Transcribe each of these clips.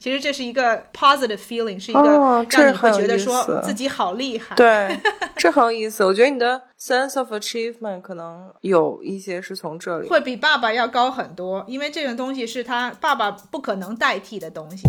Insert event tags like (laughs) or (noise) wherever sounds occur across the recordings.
其实这是一个 positive feeling，是一个让你会觉得说自己好厉害。对，(laughs) 这很有意思。我觉得你的 sense of achievement 可能有一些是从这里。会比爸爸要高很多，因为这种东西是他爸爸不可能代替的东西。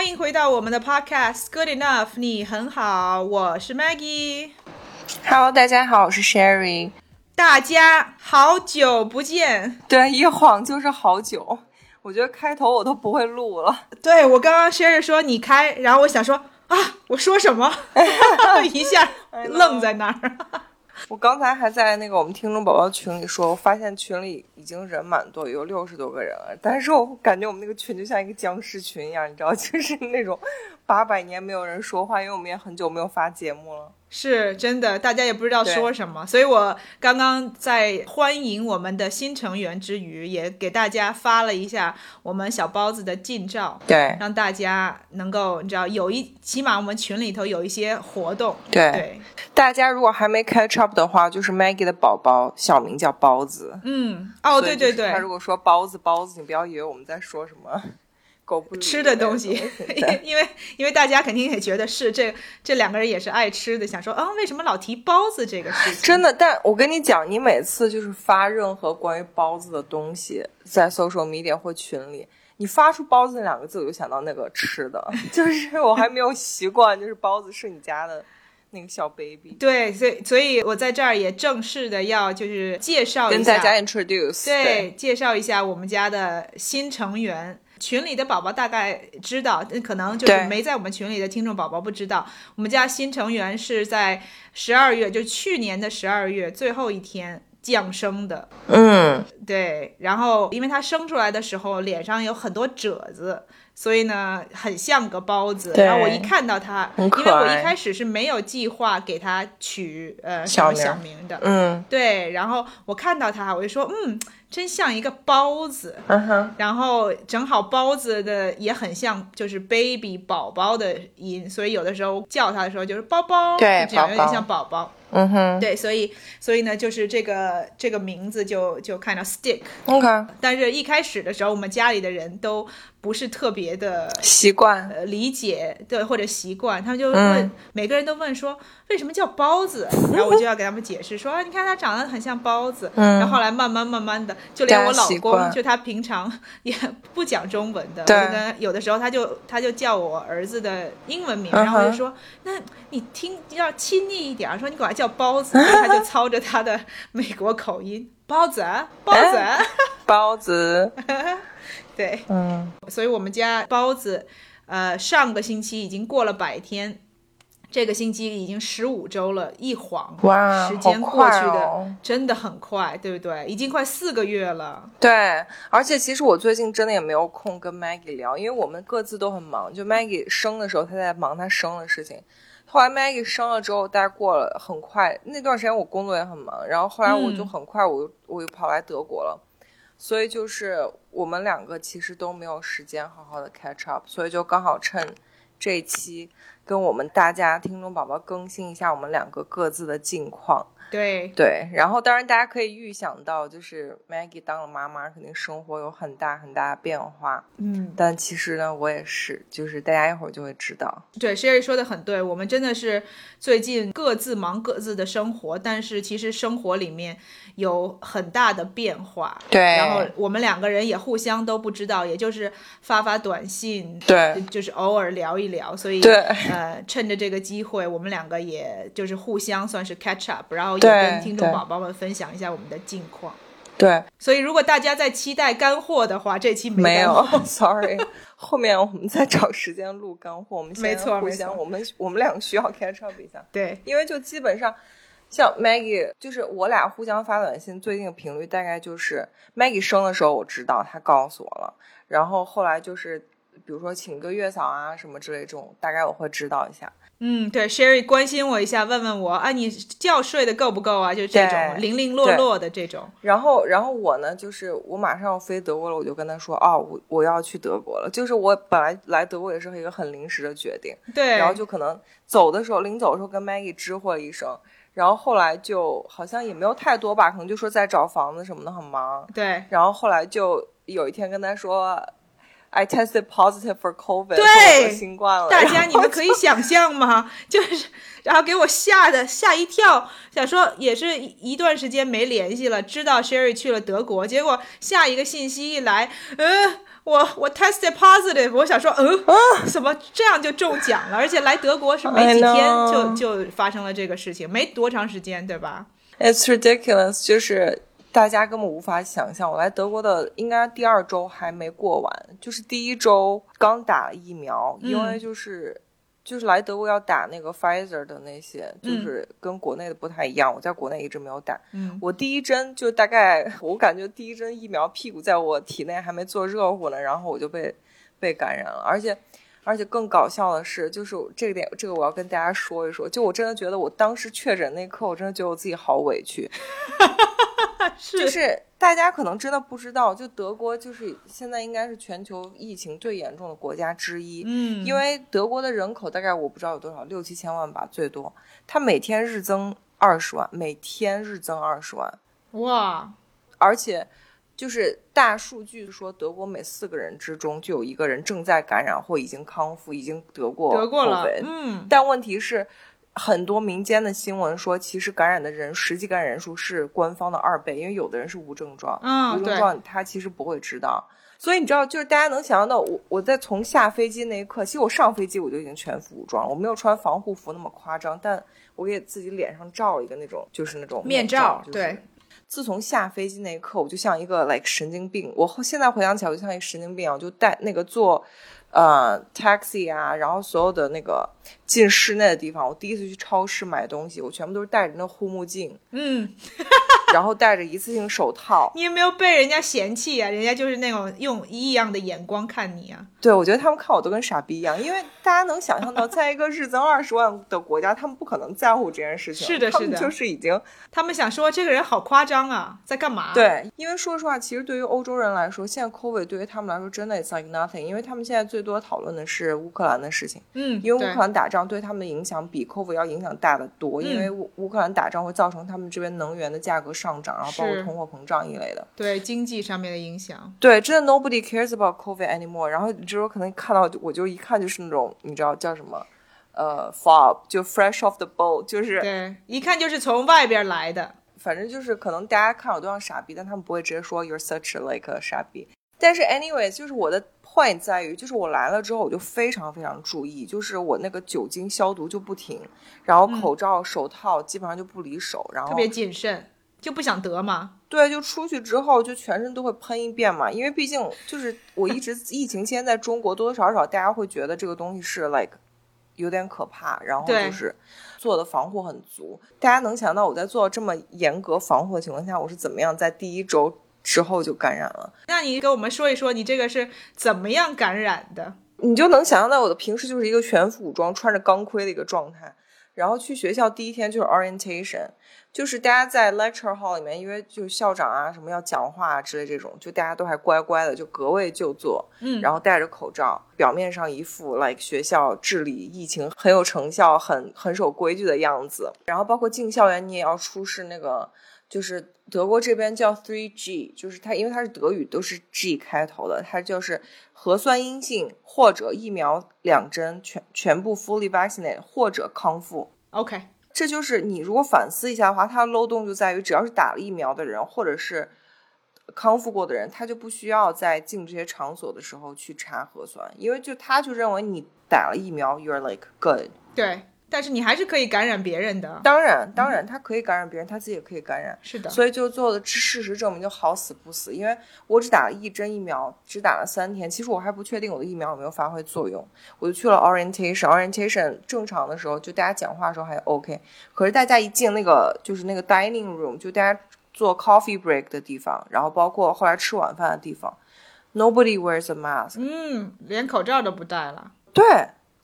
欢迎回到我们的 podcast Good Enough，你很好，我是 Maggie，Hello，大家好，我是 Sherry。大家好久不见。对，一晃就是好久。我觉得开头我都不会录了。对我刚刚 Sherry 说你开，然后我想说啊，我说什么，(laughs) 一下愣在那儿。我刚才还在那个我们听众宝宝群里说，我发现群里已经人蛮多，有六十多个人了。但是我感觉我们那个群就像一个僵尸群一样，你知道，(laughs) 就是那种八百年没有人说话，因为我们也很久没有发节目了。是真的，大家也不知道说什么，所以我刚刚在欢迎我们的新成员之余，也给大家发了一下我们小包子的近照，对。让大家能够你知道有一起码我们群里头有一些活动，对对，大家如果还没 catch up 的话，就是 Maggie 的宝宝小名叫包子。嗯，哦，对对对。他，如果说包子包子，你不要以为我们在说什么狗不理吃的东西，因为因为大家肯定也觉得是这这两个人也是爱吃的，想说啊，为什么老提包子这个事情？真的，但我跟你讲，你每次就是发任何关于包子的东西，在 social media 或群里，你发出包子那两个字，我就想到那个吃的，(laughs) 就是我还没有习惯，就是包子是你家的那个小 baby，对，所以所以我在这儿也正式的要就是介绍一下，跟大家 introduce，对，介绍一下我们家的新成员。群里的宝宝大概知道，可能就是没在我们群里的听众宝宝不知道，我们家新成员是在十二月，就去年的十二月最后一天降生的。嗯，对，然后因为他生出来的时候脸上有很多褶子，所以呢很像个包子。然后我一看到他，因为我一开始是没有计划给他取呃什么小名的，嗯。对，然后我看到他，我就说嗯，真像一个包子。嗯哼，然后正好包子的也很像，就是 baby 宝宝的音，所以有的时候叫他的时候就是包包，对就这样有点像宝宝。嗯哼对，所以所以呢，就是这个这个名字就就看到 stick。，OK，但是一开始的时候，我们家里的人都不是特别的习惯，呃理解，对或者习惯，他们就问、嗯每个人都问说为什么叫包子，然后我就要给他们解释说，啊你看他长得很像包子，嗯。然后后来慢慢慢慢的，就连我老公，就他平常也不讲中文的，对有的时候他就他就叫我儿子的英文名，然后我就说，那你听要亲昵一点，说你管他叫包子，(laughs) 他就操着他的美国口音，包子啊，包子啊。(laughs) 包子，对，嗯，所以我们家包子，呃，上个星期已经过了百天，这个星期已经十五周了，一晃，哇，时间过去的、哦真的很快，对不对？已经快四个月了。对，而且其实我最近真的也没有空跟 Maggie 聊，因为我们各自都很忙。就 Maggie 生的时候，她在忙她生的事情。后来 Maggie 生了之后，大概过了很快那段时间，我工作也很忙，然后后来我就嗯很快我又、我又跑来德国了，所以就是我们两个其实都没有时间好好的 catch up，所以就刚好趁这一期跟我们大家听众宝宝更新一下我们两个各自的近况。对，对，然后当然大家可以预想到，就是 Maggie 当了妈妈，肯定生活有很大很大的变化。嗯，但其实呢，我也是，就是大家一会儿就会知道。对，Sherry 说的很对，我们真的是最近各自忙各自的生活，但是其实生活里面有很大的变化。对然后我们两个人也互相都不知道，也就是发发短信，对就是偶尔聊一聊，所以对呃，趁着这个机会，我们两个也就是互相算是 catch up，然后也对跟听众宝宝们分享一下我们的近况。对，所以，如果大家在期待干货的话，这期干没有，(laughs) sorry，后面我们再找时间录干货。我们先没错互相，我们我们两个需要 catch up 一下，对，因为就基本上像 Maggie，就是我俩互相发短信，最近的频率大概就是 Maggie 生的时候我知道，她告诉我了，然后后来就是比如说请个月嫂啊什么之类这种，大概我会知道一下。嗯，对，Sherry 关心我一下，问问我啊，你觉睡得够不够啊？就这种零零落落的这种。然后，然后我呢，就是我马上要飞德国了，我就跟他说，哦，我我要去德国了。就是我本来来德国也是一个很临时的决定，对，然后就可能走的时候，临走的时候跟 Maggie 知会了一声，然后后来就好像也没有太多吧，可能就说在找房子什么的很忙，对然后后来就有一天跟他说，I tested positive for COVID，对。大家你们可以想象吗？(laughs) 就是，然后给我吓的吓一跳，想说也是一段时间没联系了，知道 Sherry 去了德国，结果下一个信息一来，嗯、我我 tested positive，我想说，嗯，怎么这样就中奖了？而且来德国是没几天就就发生了这个事情，没多长时间，对吧？It's ridiculous，就是大家根本无法想象。我来德国的应该第二周还没过完，就是第一周刚打了疫苗，因为嗯就是。就是来德国要打那个 Pfizer 的那些，就嗯是跟国内的不太一样。我在国内一直没有打，嗯，我第一针就大概，我感觉第一针疫苗屁股在我体内还没做热乎呢，然后我就被被感染了，而且而且更搞笑的是，就是这个点，这个我要跟大家说一说，就我真的觉得我当时确诊那一刻，我真的觉得我自己好委屈，(laughs) (laughs) 就是大家可能真的不知道，就德国就是现在应该是全球疫情最严重的国家之一，嗯，因为德国的人口大概我不知道有多少，六七千万吧，最多，它每天日增二十万，每天日增二十万，哇，而且就是大数据说，德国每四个人之中就有一个人正在感染或已经康复，已经得过得过了嗯，但问题是。很多民间的新闻说，其实感染的人实际感染人数是官方的二倍，因为有的人是无症状，嗯无症状他其实不会知道。所以你知道，就是大家能想象到，我我在从下飞机那一刻，其实我上飞机我就已经全副武装了，我没有穿防护服那么夸张，但我给自己脸上罩了一个那种，就是那种面罩，就是对。自从下飞机那一刻，我就像一个 like 神经病。我后现在回想起来，我就像一个神经病啊！我就带那个坐，呃，taxi 啊，然后所有的那个进室内的地方，我第一次去超市买东西，我全部都是戴着那护目镜，嗯，(laughs) 然后戴着一次性手套。你有没有被人家嫌弃啊？人家就是那种用异样的眼光看你啊。对，我觉得他们看我都跟傻逼一样，因为大家能想象到，在一个日增二十万的国家，他们不可能在乎这件事情。是的是的就是已经他们想说这个人好夸张啊，在干嘛？，对，因为说实话，其实对于欧洲人来说，现在 COVID 对于他们来说真的 it's like nothing，因为他们现在最多讨论的是乌克兰的事情，嗯，因为乌克兰打仗对他们的影响比 COVID 要影响大得多，因为嗯乌乌克兰打仗会造成他们这边能源的价格上涨，然后包括通货膨胀一类的。对经济上面的影响。对，真的 nobody cares about COVID anymore。然后你知道，可能看到我就一看就是那种你知道叫什么，呃，fob 就 fresh off the boat，就是对，一看就是从外边来的。反正就是可能大家看我都像傻逼，但他们不会直接说 you're such a like a 傻逼。但是 anyway，就是我的 point 在于，就是我来了之后，我就非常非常注意，就是我那个酒精消毒就不停，然后口罩、手套基本上就不离手，然后特别谨慎，就不想得嘛。对，就出去之后就全身都会喷一遍嘛，因为毕竟就是我一直 (laughs) 疫情期间在中国多多少少大家会觉得这个东西是 like 有点可怕，然后就是做的防护很足。大家能想到我在做这么严格防护的情况下，我是怎么样在第一周之后就感染了？那你给我们说一说，你这个是怎么样感染的？你就能想象到我的平时就是一个全副武装、穿着钢盔的一个状态。然后去学校第一天就是 orientation，就是大家在 lecture hall 里面，因为就校长啊什么要讲话啊之类这种，就大家都还乖乖的，就隔位就坐，嗯然后戴着口罩，表面上一副 like 学校治理疫情很有成效、很很守规矩的样子。然后包括进校园，你也要出示那个，就是德国这边叫 three G，就是它因为它是德语都是 G 开头的，它就是核酸阴性或者疫苗两针全全部 fully vaccinated 或者康复。OK，这就是你如果反思一下的话，它的漏洞就在于，只要是打了疫苗的人，或者是康复过的人，他就不需要在进这些场所的时候去查核酸，因为就他就认为你打了疫苗，you're like good。对，但是你还是可以感染别人的。当然，当然，他可以感染别人，他自己也可以感染。是的，所以就做的事实证明，就好死不死。因为我只打了一针疫苗，只打了三天，其实我还不确定我的疫苗有没有发挥作用。我就去了 orientation，orientation 正常的时候，就大家讲话的时候还 OK，可是大家一进那个就是那个 dining room，就大家做 coffee break 的地方，然后包括后来吃晚饭的地方，nobody wears a mask。嗯，连口罩都不戴了。对，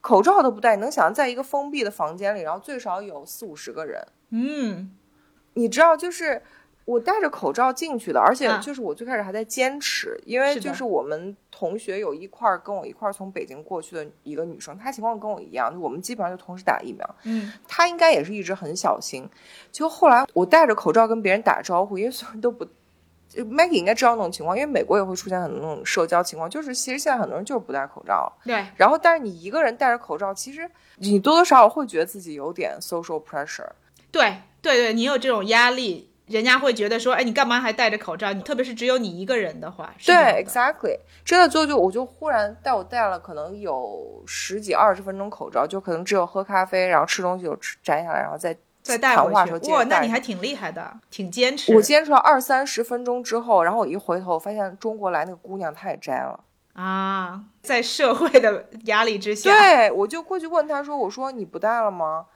口罩都不戴，你能想象在一个封闭的房间里，然后最少有四五十个人。嗯，你知道，就是我戴着口罩进去的，而且啊就是我最开始还在坚持，因为就是我们同学有一块儿跟我一块儿从北京过去的一个女生，她情况跟我一样，我们基本上就同时打疫苗，嗯，她应该也是一直很小心。就后来我戴着口罩跟别人打招呼，因为所有人都不。就 Maggie 应该知道那种情况，因为美国也会出现很多那种社交情况，就是其实现在很多人就是不戴口罩。对，然后，但是你一个人戴着口罩，其实你多多少少会觉得自己有点 social pressure。对，对，对，你有这种压力，人家会觉得说，哎，你干嘛还戴着口罩？你特别是只有你一个人的话，对，exactly，真的就就我就忽然带我戴了可能有十几二十分钟口罩，就可能只有喝咖啡，然后吃东西就吃摘下来，然后再再带谈话的时候回去。哇，那你还挺厉害的，挺坚持。我坚持了二三十分钟之后，然后我一回头，发现中国来那个姑娘她也摘了。啊，在社会的压力之下，对，我就过去问她说：“我说你不戴了吗？”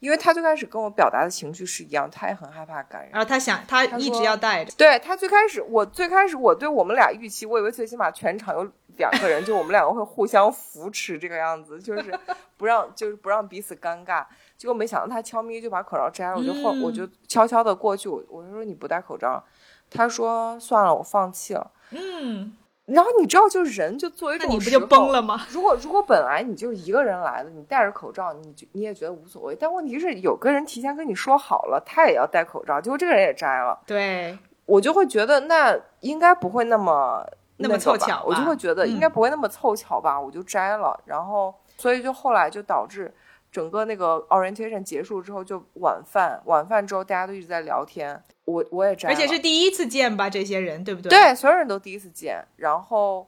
因为她最开始跟我表达的情绪是一样，她也很害怕感染。然后他想，他一直要戴着。对他最开始，我最开始我对我们俩预期，我以为最起码全场有两个人，就我们两个会互相扶持这个样子，就是不让就是不让彼此尴尬。结果没想到他悄咪就把口罩摘了，我就后、嗯我就悄悄的过去，我我就说你不戴口罩，他说算了，我放弃了。嗯，然后你知道，就是人就作为这那你不就崩了？吗？如果如果本来你就是一个人来的，你戴着口罩，你就你也觉得无所谓。但问题是，有个人提前跟你说好了，他也要戴口罩，结果这个人也摘了。对，我就会觉得那应该不会那么那么凑巧吧我就会觉得嗯应该不会那么凑巧吧，我就摘了，然后所以就后来就导致整个那个 orientation 结束之后就晚饭，晚饭之后大家都一直在聊天，我我也摘了，而且是第一次见吧，这些人对不对？对所有人都第一次见，然后。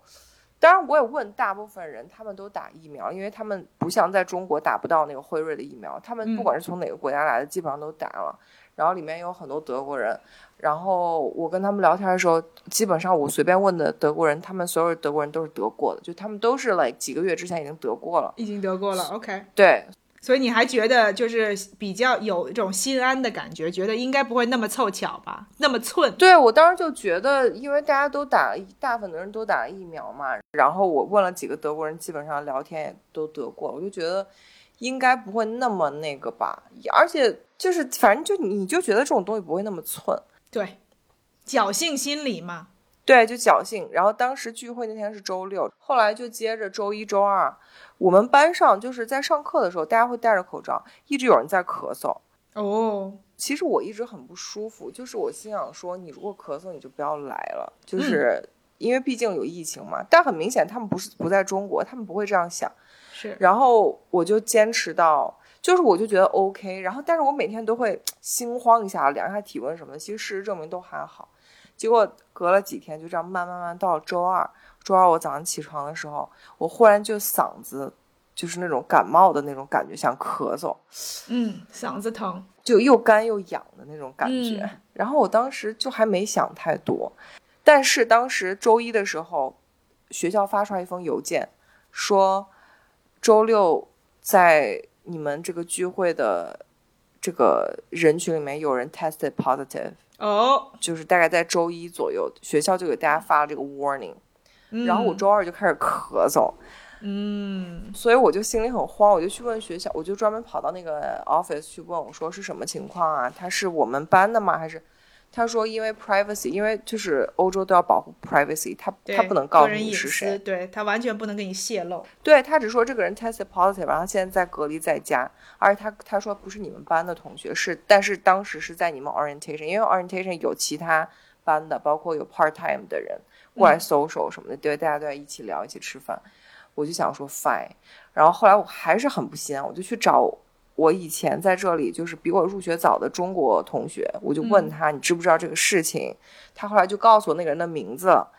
当然，我也问大部分人，他们都打疫苗，因为他们不像在中国打不到那个辉瑞的疫苗，他们嗯不管是从哪个国家来的，基本上都打了。然后里面有很多德国人，然后我跟他们聊天的时候，基本上我随便问的德国人，他们所有德国人都是得过的，就他们都是 like 几个月之前已经得过了。已经得过了，OK。对，所以你还觉得就是比较有一种心安的感觉，觉得应该不会那么凑巧吧，那么寸。对我当时就觉得，因为大家都打了，大部分的人都打了疫苗嘛，然后我问了几个德国人，基本上聊天也都得过，我就觉得应该不会那么那个吧，而且就是反正就你就觉得这种东西不会那么寸。对，侥幸心理嘛。对，就侥幸。然后当时聚会那天是周六，后来就接着周一、周二，我们班上就是在上课的时候，大家会戴着口罩，一直有人在咳嗽。哦，其实我一直很不舒服，就是我心想说，你如果咳嗽，你就不要来了，就是因为毕竟有疫情嘛。但很明显，他们不是不在中国，他们不会这样想。是，然后我就坚持到，就是我就觉得 OK，然后但是我每天都会心慌一下，量一下体温什么的，其实事实证明都还好。结果隔了几天，就这样慢慢慢到了周二，周二我早上起床的时候，我忽然就嗓子就是那种感冒的那种感觉，想咳嗽，嗯，嗓子疼。就又干又痒的那种感觉。嗯然后我当时就还没想太多，但是当时周一的时候，学校发出来一封邮件，说周六在你们这个聚会的这个人群里面有人 tested positive，哦，就是大概在周一左右，学校就给大家发了这个 warning。嗯然后我周二就开始咳嗽，嗯所以我就心里很慌，我就去问学校，我就专门跑到那个 office 去问我说是什么情况啊？他是我们班的吗？还是他说因为 privacy，因为就是欧洲都要保护 privacy，他他不能告诉你是谁，，对他完全不能给你泄露。对他只说这个人 tested positive，然后现在在隔离在家，而且他他说不是你们班的同学，是但是当时是在你们 orientation，因为 orientation 有其他班的，包括有 part time 的人过来 social 什么的，对，大家都在一起聊，一起吃饭。我就想说 fine，然后后来我还是很不心安，我就去找我以前在这里就是比我入学早的中国同学，我就问嗯他、你知不知道这个事情，他后来就告诉我那个人的名字了。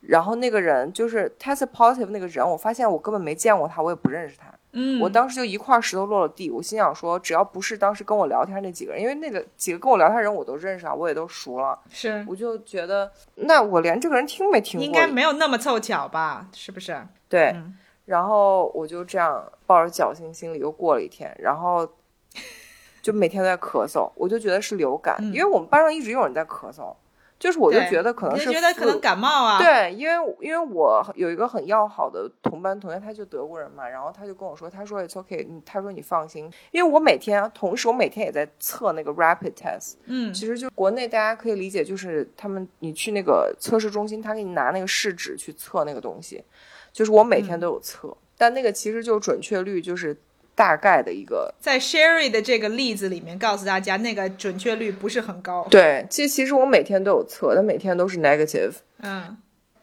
然后那个人就是 test positive 那个人，我发现我根本没见过他，我也不认识他。嗯，我当时就一块石头落了地，我心想说，只要不是当时跟我聊天那几个人，因为那个几个跟我聊天人我都认识啊，我也都熟了，是我就觉得，那我连这个人听没听过，应该没有那么凑巧吧？是不是？对。嗯然后我就这样抱着侥幸心理又过了一天，然后 (laughs) 就每天都在咳嗽，我就觉得是流感，嗯因为我们班上一直有人在咳嗽，就是我就觉得可能是就觉得可能感冒啊。，对，因为因为我有一个很要好的同班同学，他就德国人嘛，然后他就跟我说，他说 it's okay，他说你放心，因为我每天同时我每天也在测那个 rapid test，嗯其实就国内大家可以理解，就是他们你去那个测试中心，他给你拿那个试纸去测那个东西，就是我每天嗯都有测，但那个其实就准确率就是大概的一个。在 Sherry 的这个例子里面，告诉大家那个准确率不是很高。对，其实其实我每天都有测，但每天都是 negative，嗯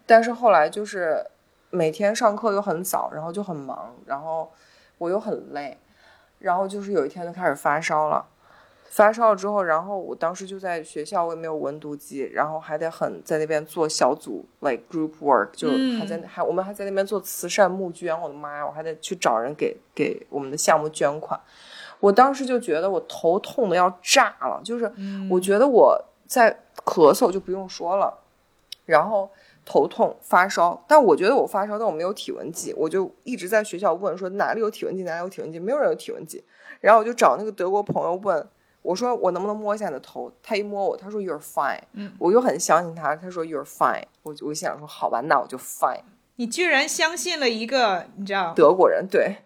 但是后来就是每天上课又很早，然后就很忙，然后我又很累，然后就是有一天就开始发烧了。发烧了之后，然后我当时就在学校，我也没有温度计，然后还得很在那边做小组，like group work，就还在、还我们还在那边做慈善募捐，我的妈呀，我还得去找人给给我们的项目捐款。我当时就觉得我头痛的要炸了，就是我觉得我在咳嗽就不用说了，然后头痛发烧，但我觉得我发烧，但我没有体温计，我就一直在学校问说哪里有体温计，哪里有体温计，没有人有体温计，然后我就找那个德国朋友问。我说我能不能摸一下你的头？他一摸我，他说 You're fine。嗯，我又很相信他，他说 You're fine。我我想说好吧，那我就 fine。你居然相信了一个，你知道？德国人对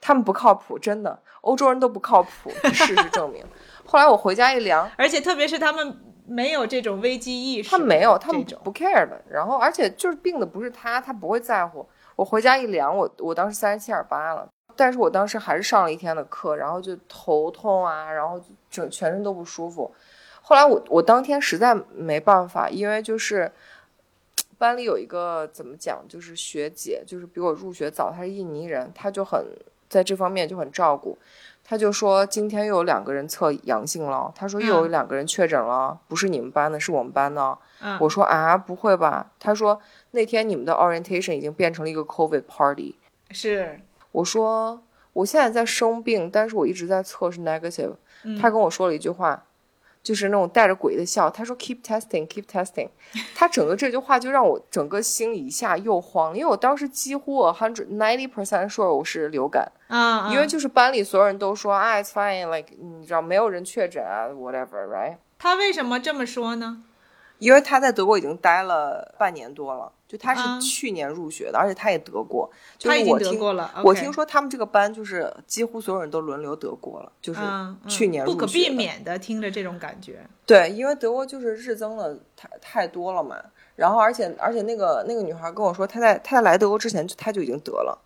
他们不靠谱，真的，欧洲人都不靠谱，(laughs) 事实证明。后来我回家一量，而且特别是他们没有这种危机意识，他没有，他们不 care 的。然后，而且就是病的不是他，他不会在乎。我回家一量，我我当时三十七点八了，但是我当时还是上了一天的课，然后就头痛啊，然后就整全身都不舒服。后来我我当天实在没办法，因为就是班里有一个怎么讲，就是学姐，就是比我入学早，她是印尼人，她就很在这方面就很照顾。她就说今天又有两个人测阳性了，她说又有嗯两个人确诊了，不是你们班的，是我们班的。嗯，我说啊，不会吧？她说那天你们的 orientation 已经变成了一个 COVID party。是我说我现在在生病，但是我一直在测是 negative。嗯他跟我说了一句话，就是那种带着鬼的笑。他说 keep testing, keep (laughs) testing。他整个这句话就让我整个心一下又慌，因为我当时几乎 hundred ninety percent sure 我是流感，啊，因为就是班里所有人都说啊 it's fine，like 你知道没有人确诊啊 whatever，right？他为什么这么说呢？因为他在德国已经待了半年多了，就他啊是去年入学的，而且他也得过。就他已经是我听得过了。我听说他们这个班就是几乎所有人都轮流得过了，就是嗯，嗯去年不可入学的避免的听着这种感觉。对，因为德国就是日增的太太多了嘛。然后而且而且那个那个女孩跟我说，她在她在来德国之前她就已经得了，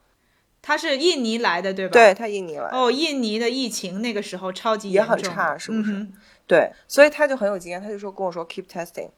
她是印尼来的，对吧？。对她印尼来的，哦，印尼的疫情那个时候超级也很差是不是嗯对，所以她就很有经验，她就说跟我说 keep testing。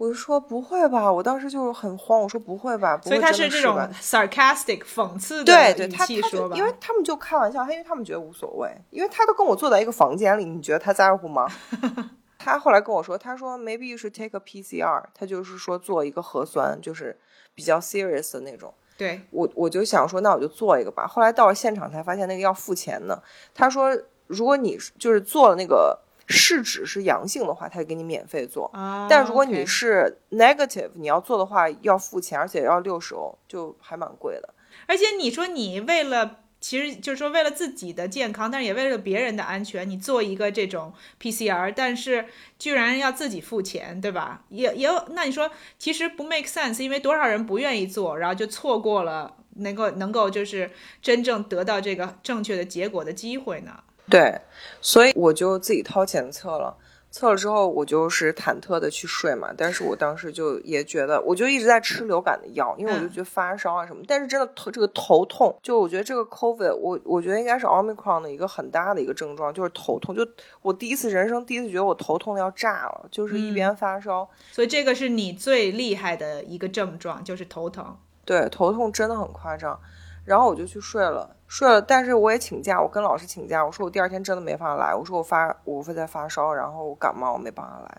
我就说不会吧，我当时就是很慌，我说不会吧，不所以他是这种 sarcastic 讽刺的对对，语他他就气说吧，因为他们就开玩笑，他因为他们觉得无所谓，因为他都跟我坐在一个房间里，你觉得他在乎吗？(laughs) 他后来跟我说，他说 maybe you should take a PCR，他就是说做一个核酸，就是比较 serious 的那种。对我我就想说，那我就做一个吧。后来到了现场才发现那个要付钱的。他说，如果你就是做了那个试纸是阳性的话，他就给你免费做。啊，但如果你是 negative，你要做的话要付钱，而且要六十欧，就还蛮贵的。而且你说你为了，其实就是说为了自己的健康，但是也为了别人的安全，你做一个这种 PCR，但是居然要自己付钱，对吧？也也有，那你说其实不 make sense，因为多少人不愿意做，然后就错过了能够能够就是真正得到这个正确的结果的机会呢？对，所以我就自己掏钱测了。测了之后，我就是忐忑的去睡嘛。但是我当时就也觉得，我就一直在吃流感的药，因为我就嗯觉得发烧啊什么。但是真的头这个头痛，就我觉得这个 COVID，我我觉得应该是 Omicron 的一个很大的一个症状，就是头痛。就我第一次人生第一次觉得我头痛的要炸了，就是一边发烧，所以这个是你最厉害的一个症状，就是头疼。对，头痛真的很夸张。然后我就去睡了，睡了，但是我也请假，我跟老师请假，我说我第二天真的没法来，我说我发我会在发烧，然后我感冒，我没办法来，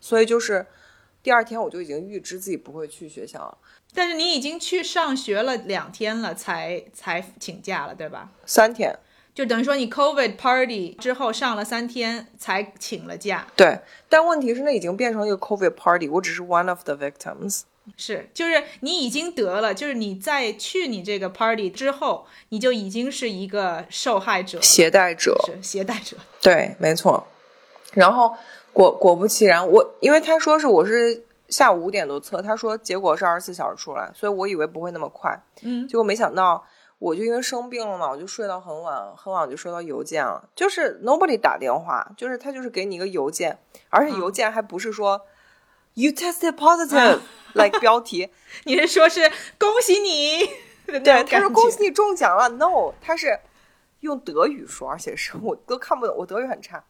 所以就是第二天我就已经预知自己不会去学校了，但是你已经去上学了两天了，才才请假了，对吧？三天，就等于说你 COVID party 之后上了三天才请了假，对，但问题是那已经变成一个 COVID party，我只是 one of the victims。是，就是你已经得了，就是你在去你这个 party 之后，你就已经是一个受害者，携带者，是携带者。对，没错。然后果果不其然，我因为他说是我是下午五点多测，他说结果是二十四小时出来，所以我以为不会那么快。嗯，结果没想到，我就因为生病了嘛，我就睡到很晚，很晚我就收到邮件了，就是 nobody 打电话，就是他就是给你一个邮件，而且邮件还不是说、you tested positive、(laughs) like 标题，你是说是恭喜你对？他说恭喜你中奖了。No，他是用德语说，而且是我都看不懂，我德语很差。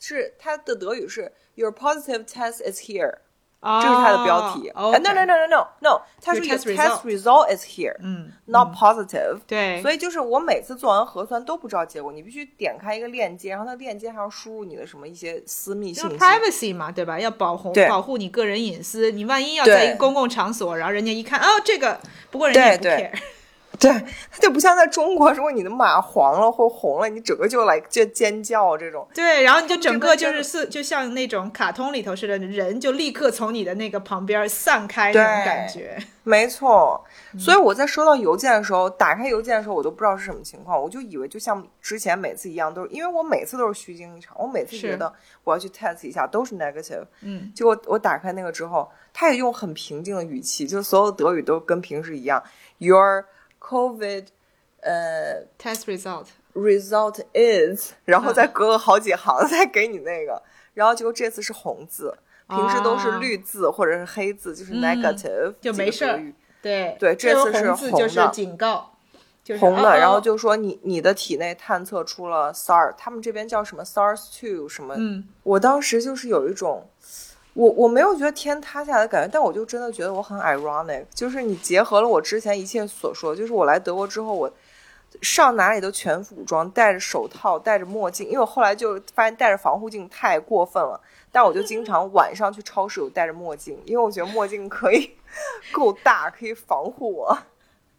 是他的德语是 Your positive test is here，、哦，这是他的标题。no no no no no no，他说 Your Your test result is here，嗯，not positive。对，所以就是我每次做完核酸都不知道结果，你必须点开一个链接，然后那个链接还要输入你的什么一些私密就信息。privacy 嘛，对吧？要保护保护你个人隐私。你万一要在一个公共场所，然后人家一看，哦，这个，不过人家也不 care 对。它就不像在中国，如果你的马黄了或红了，你整个就来就尖叫这种。对，然后你就整个就是是就像那种卡通里头似的，人就立刻从你的那个旁边散开那种感觉。(laughs) 没错，嗯所以我在收到邮件的时候，打开邮件的时候，我都不知道是什么情况，我就以为就像之前每次一样，都是因为我每次都是虚惊一场，我每次觉得我要去 test 一下都是 negative，嗯，结果我打开那个之后，他也用很平静的语气，就所有德语都跟平时一样，Your COVID，呃 test result，result is，然后再嗯。隔个好几行再给你那个，然后结果这次是红字，平时都是绿字或者是黑字，就是嗯 negative，就没事对对这次是红字就是警告，就是红的，哦。然后哦就说你你的体内探测出了 SARS，他们这边叫什么 SARS two 什么？嗯，我当时就是有一种，我我没有觉得天塌下来的感觉，但我就真的觉得我很 ironic，就是你结合了我之前一切所说，就是我来德国之后，我上哪里都全副武装，戴着手套，戴着墨镜，因为我后来就发现戴着防护镜太过分了，但我就经常晚上去超市有戴着墨镜，因为我觉得墨镜可以 (laughs) 够大，可以防护我。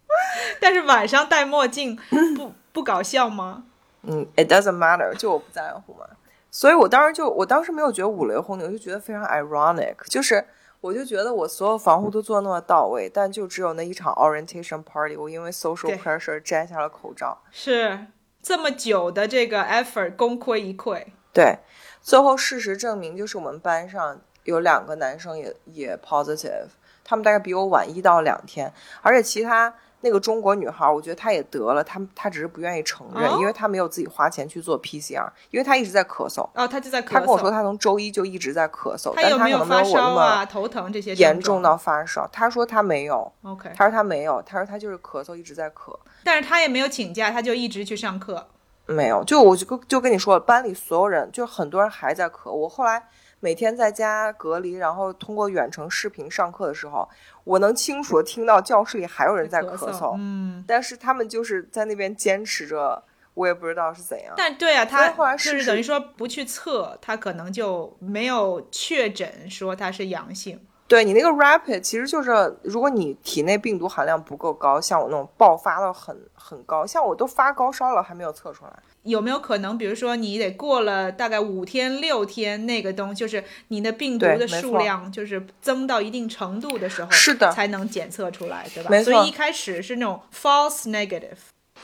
(laughs) 但是晚上戴墨镜不不搞笑吗？嗯，it doesn't matter，就我不在乎嘛。所以我当时就，我当时没有觉得五雷轰顶，我就觉得非常 ironic，就是我就觉得我所有防护都做那么到位，但就只有那一场 orientation party，我因为 social pressure 摘下了口罩。是这么久的这个 effort 功亏一篑。对，最后事实证明，就是我们班上有两个男生也也 positive，他们大概比我晚一到两天，而且其他那个中国女孩，我觉得她也得了，她她只是不愿意承认，哦因为她没有自己花钱去做 PCR，因为她一直在咳嗽。哦，她就在咳嗽。她跟我说，她从周一就一直在咳嗽，但她可能没发有我那么烧啊、头疼这些严重到发烧。她说她没有，OK，她说她没有，她说她就是咳嗽一直在咳。但是她也没有请假，她就一直去上课。没有，就我就跟就跟你说了，班里所有人就很多人还在咳。我后来每天在家隔离，然后通过远程视频上课的时候，我能清楚的听到教室里还有人在咳咳嗽，嗯，但是他们就是在那边坚持着，我也不知道是怎样。但对啊，他就是等于说不去测，他可能就没有确诊说他是阳性。对你那个 rapid 其实就是，如果你体内病毒含量不够高，像我那种爆发的很很高，像我都发高烧了还没有测出来。有没有可能，比如说你得过了大概五天六天，那个东就是你的病毒的数量就是增到一定程度的时候，是的才能检测出来，对吧？没错所以一开始是那种 false negative。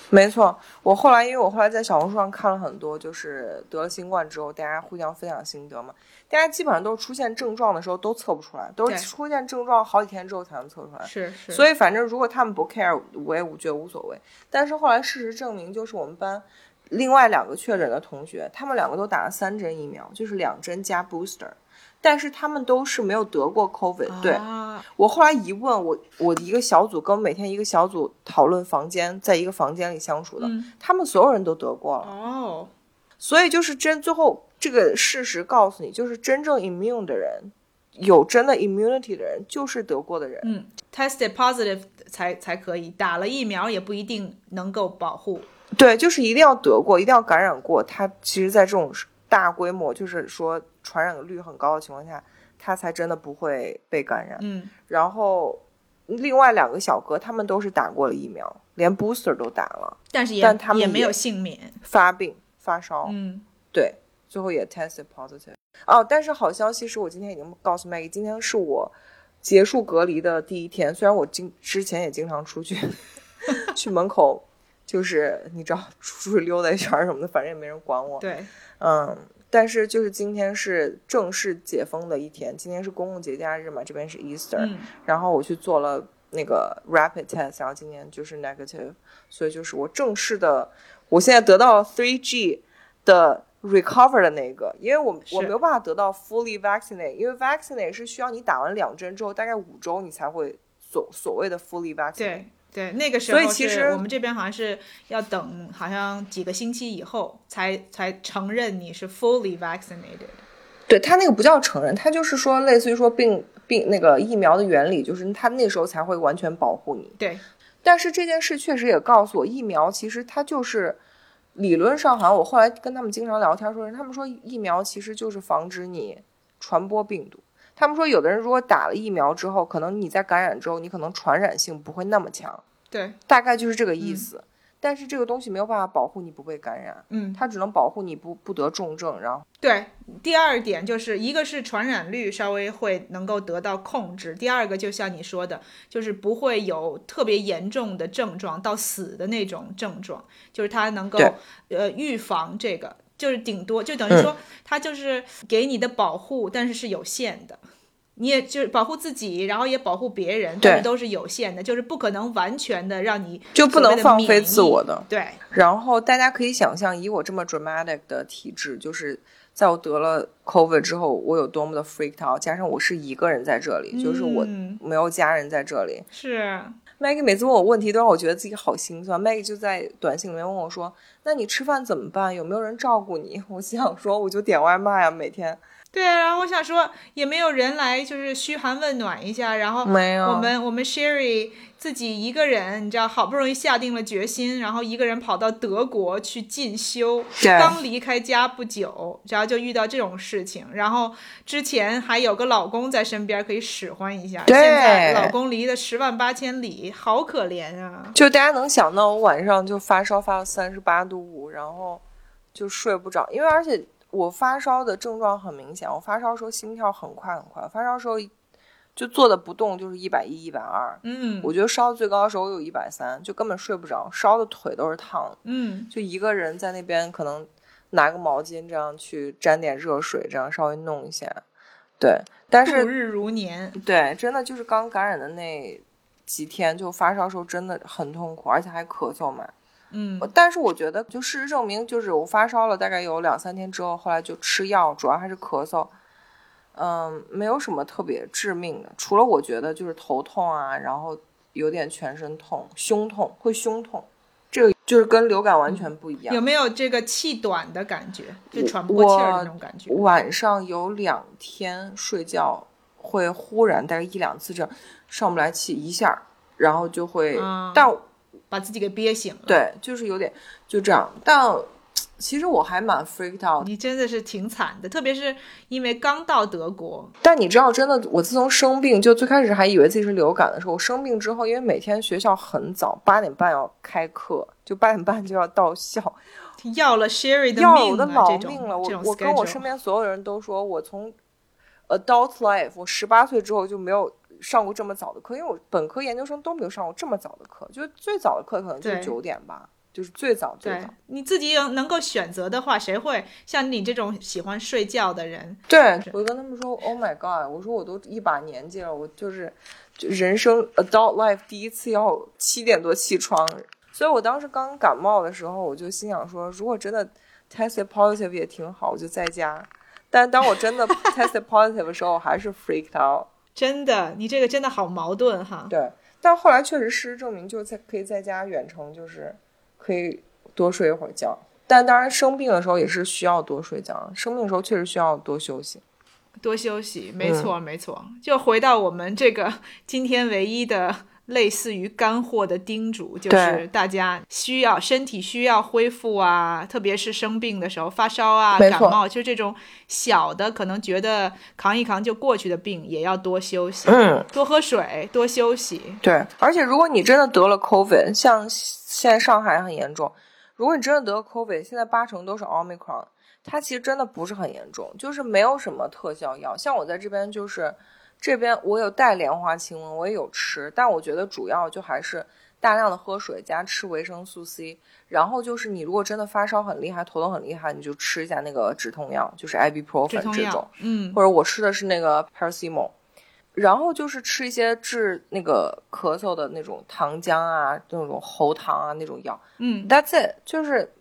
没错，我后来因为我后来在小红书上看了很多，就是得了新冠之后，大家互相分享心得嘛，大家基本上都是出现症状的时候都测不出来，都是出现症状好几天之后才能测出来。是是，所以反正如果他们不 care，我也我觉得无所谓。但是后来事实证明，就是我们班另外两个确诊的同学，他们两个都打了三针疫苗，就是两针加 booster，但是他们都是没有得过 COVID、对，啊，我后来一问，我我的一个小组跟我每天一个小组讨论房间，在一个房间里相处的，嗯他们所有人都得过了，哦，所以就是真最后这个事实告诉你，就是真正 immune 的人，有真的 immunity 的人，就是得过的人。嗯，tested positive 才才可以，打了疫苗也不一定能够保护。对，就是一定要得过，一定要感染过。他其实，在这种大规模，就是说传染率很高的情况下，他才真的不会被感染。嗯，然后另外两个小哥，他们都是打过了疫苗，连 booster 都打了，但是也但他们也也没有幸免。发病发烧，嗯，对，最后也 tested positive。哦，但是好消息是我今天已经告诉 Maggie，今天是我结束隔离的第一天。虽然我经之前也经常出去 (laughs) 去门口，就是你知道出去溜达一圈什么的，反正也没人管我。对，嗯，但是就是今天是正式解封的一天，今天是公共节假日嘛，这边是 Easter，、嗯然后我去做了那个 rapid test，然后今天就是 negative，所以就是我正式的，我现在得到 three G 的 recover 的那个，因为我我没有办法得到 fully vaccinate，因为 vaccinate 是需要你打完两针之后大概五周你才会所所谓的 fully vaccinate。对对，那个时候所以其实我们这边好像是要等好像几个星期以后才才承认你是 fully vaccinated。对他那个不叫承认，他就是说类似于说病病那个疫苗的原理，就是他那时候才会完全保护你。对，但是这件事确实也告诉我，疫苗其实它就是理论上，好像我后来跟他们经常聊天说，他们说疫苗其实就是防止你传播病毒。他们说，有的人如果打了疫苗之后，可能你在感染之后，你可能传染性不会那么强，对，大概就是这个意思。但是这个东西没有办法保护你不被感染，嗯，它只能保护你不不得重症，然后对。第二点就是一个是传染率稍微会能够得到控制，第二个就像你说的，就是不会有特别严重的症状到死的那种症状，就是它能够呃预防这个。就是顶多就等于嗯说，它就是给你的保护，但是是有限的。你也就是保护自己，然后也保护别人，但是对都是有限的，就是不可能完全的让你就不能放飞自我的。对，然后大家可以想象，以我这么 dramatic 的体质，就是在我得了 COVID 之后，我有多么的 freaked out，加上我是一个人在这里，就是我嗯没有家人在这里。是 Maggie 每次问我问题，都让我觉得自己好心酸。Maggie 就在短信里面问我说：“那你吃饭怎么办？有没有人照顾你？”我心想说，我就点外卖啊，每天对啊，然后我想说，也没有人来就是嘘寒问暖一下，然后没有我们我们 Sherry 自己一个人，你知道，好不容易下定了决心，然后一个人跑到德国去进修，对刚离开家不久，然后就遇到这种事情，然后之前还有个老公在身边可以使唤一下，对现在老公离得十万八千里，好可怜啊！就大家能想到，我晚上就发烧发到三十八度五，然后就睡不着，因为而且我发烧的症状很明显，我发烧的时候心跳很快很快，发烧的时候就坐的不动就是一百一、一百二，嗯。我觉得烧最高的时候有一百三，就根本睡不着，烧的腿都是烫的，嗯，就一个人在那边可能拿个毛巾这样去沾点热水，这样稍微弄一下，对，但是度日如年，对，真的就是刚感染的那几天就发烧的时候真的很痛苦，而且还咳嗽嘛。嗯但是我觉得，就事实证明，就是我发烧了大概有两三天之后，后来就吃药，主要还是咳嗽。嗯，没有什么特别致命的，除了我觉得就是头痛啊，然后有点全身痛、胸痛，会胸痛，这个就是跟流感完全不一样。有没有这个气短的感觉，就喘不过气儿的那种感觉？晚上有两天睡觉会忽然大概一两次这样上不来气一下，然后就会，啊但把自己给憋醒了。对，就是有点就这样。但其实我还蛮 freaked out。你真的是挺惨的，特别是因为刚到德国，但你知道，真的，我自从生病，就最开始还以为自己是流感的时候，我生病之后，因为每天学校很早，八点半要开课，就八点半就要到校，要了 Sherry 的要命啊，我的老命了。我我跟我身边所有人都说，我从 adult life，我十八岁之后就没有上过这么早的课，因为我本科、研究生都没有上过这么早的课，就是最早的课可能就是对九点吧，就是最早最早。你自己有能够选择的话，谁会像你这种喜欢睡觉的人？对，我就跟他们说，Oh my God！我说我都一把年纪了，我就是就人生 adult life 第一次要七点多起床，所以我当时刚感冒的时候，我就心想说，如果真的 tested positive 也挺好，我就在家。但当我真的 (laughs) tested positive 的时候，我还是 freaked out。真的，你这个真的好矛盾哈。对，但后来确实事实证明，就在可以在家远程，就是可以多睡一会儿觉。但当然生病的时候也是需要多睡觉，生病的时候确实需要多休息。多休息，没错、没错。就回到我们这个今天唯一的类似于干货的叮嘱，就是大家需要身体需要恢复啊，特别是生病的时候，发烧啊、感冒，就这种小的可能觉得扛一扛就过去的病，也要多休息，嗯，多喝水，多休息。对。而且如果你真的得了 COVID，像现在上海很严重，如果你真的得了 COVID，现在八成都是 Omicron，它其实真的不是很严重，就是没有什么特效药。像我在这边就是这边我有带莲花清瘟，我也有吃，但我觉得主要就还是大量的喝水加吃维生素 C。然后就是你如果真的发烧很厉害、头痛很厉害，你就吃一下那个止痛药，就是止 ibuprofen 这种。，嗯，或者我吃的是那个 paracetamol，然后就是吃一些治那个咳嗽的那种糖浆啊，那种喉糖啊那种药。嗯，That's it，就是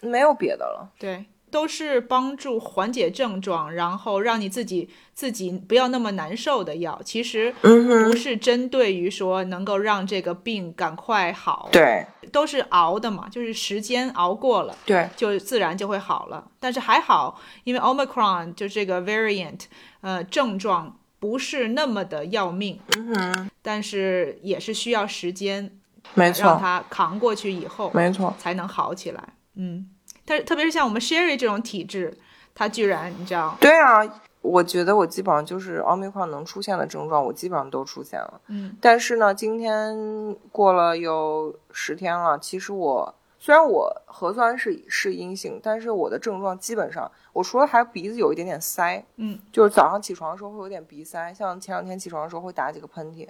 没有别的了。对，都是帮助缓解症状，然后让你自己自己不要那么难受的药。其实嗯不，是针对于说能够让这个病赶快好，，对都是熬的嘛，就是时间熬过了。对就自然就会好了，但是还好，因为 Omicron 就这个 variant，呃，症状不是那么的要命，但是也是需要时间没错让它扛过去以后，没错，才能好起来。嗯，但是特别是像我们 Sherry 这种体质，他居然你知道，对啊。我觉得我基本上就是奥密克戎能出现的症状，我基本上都出现了。嗯但是呢，今天过了有十天了，其实我虽然我核酸是是阴性，但是我的症状基本上，我除了还鼻子有一点点塞，嗯，就是早上起床的时候会有点鼻塞，像前两天起床的时候会打几个喷嚏。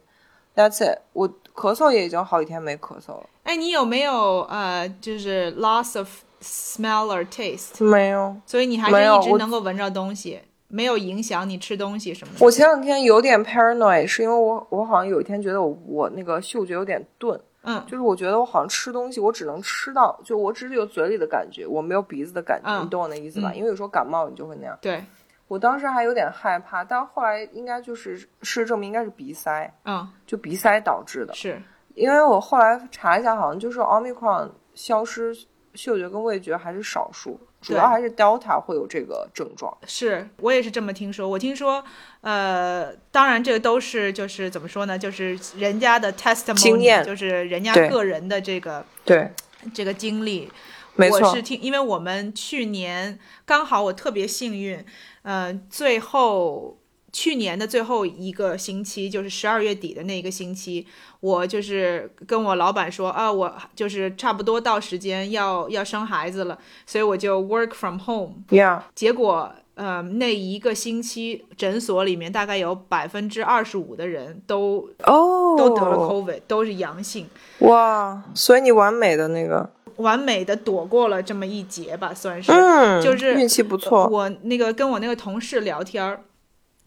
That's it，我咳嗽也已经好几天没咳嗽了。哎，你有没有呃，就是 loss of smell or taste？没有，所以你还是一直能够闻着东西，没有影响你吃东西什么的。我前两天有点 paranoid，是因为我我好像有一天觉得我我那个嗅觉有点钝，嗯就是我觉得我好像吃东西，我只能吃到，就我只是有嘴里的感觉，我没有鼻子的感觉，嗯你懂我那意思吧？嗯因为有时候感冒你就会那样。对，我当时还有点害怕，但后来应该就是事实证明应该是鼻塞，嗯，就鼻塞导致的。是，因为我后来查一下，好像就是奥密克戎消失嗅觉跟味觉还是少数，主要还是 Delta 会有这个症状。是我也是这么听说。我听说，呃，当然这个都是就是怎么说呢，就是人家的 testimony，经验就是人家个人的这个对，这个经历。没错我是，听，因为我们去年刚好我特别幸运，呃，最后去年的最后一个星期，就是十二月底的那一个星期，我就是跟我老板说啊，我就是差不多到时间要要生孩子了，所以我就 work from home。Yeah，结果，呃，那一个星期诊所里面大概有百分之二十五的人都哦，都得了 COVID，都是阳性。哇，所以你完美的那个，完美的躲过了这么一劫吧，算是。嗯，就是运气不错。我那个跟我那个同事聊天儿，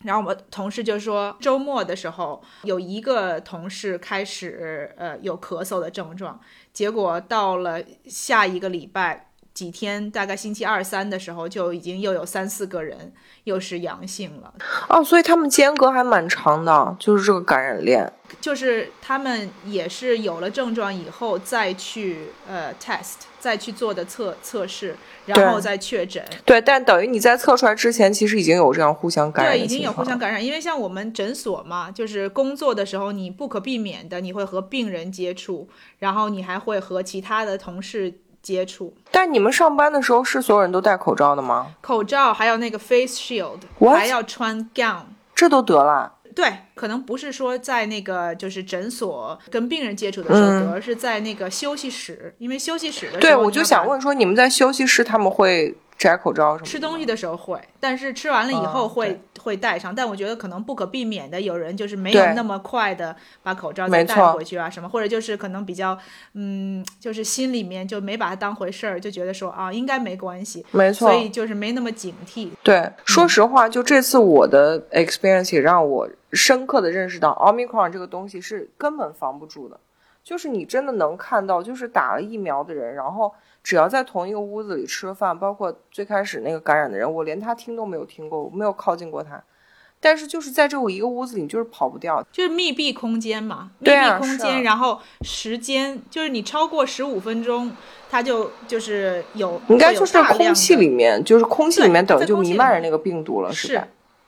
然后我们同事就说，周末的时候有一个同事开始呃有咳嗽的症状，结果到了下一个礼拜几天，大概星期二三的时候，就已经又有三四个人又是阳性了。哦，所以他们间隔还蛮长的，就是这个感染链。就是他们也是有了症状以后再去呃 test，再去做的测测试，然后再确诊。对，但等于你在测出来之前，其实已经有这样互相感染对，已经有互相感染，因为像我们诊所嘛，就是工作的时候，你不可避免的你会和病人接触，然后你还会和其他的同事接触。但你们上班的时候是所有人都戴口罩的吗？口罩还有那个 face shield，What？还要穿 gown。这都得了？对，可能不是说在那个就是诊所跟病人接触的时候嗯得，而是在那个休息室，因为休息室的时候，对，我就想问说，你们在休息室他们会摘口罩什么？吃东西的时候会，但是吃完了以后哦会、会戴上。但我觉得可能不可避免的，有人就是没有那么快的把口罩再戴回去啊什么，或者就是可能比较嗯，就是心里面就没把它当回事儿，就觉得说啊应该没关系，没错，所以就是没那么警惕。对，说实话，就这次我的 experience 也让我深刻的认识到，omicron 这个东西是根本防不住的。就是你真的能看到，就是打了疫苗的人，然后只要在同一个屋子里吃了饭，包括最开始那个感染的人，我连他听都没有听过，我没有靠近过他。但是就是在这我一个屋子里，你就是跑不掉。就是密闭空间嘛，密闭空间，然后时间就是你超过十五分钟，它就就是有应该会有就是空气里面，就是空气里面等于就弥漫着那个病毒了，是吧？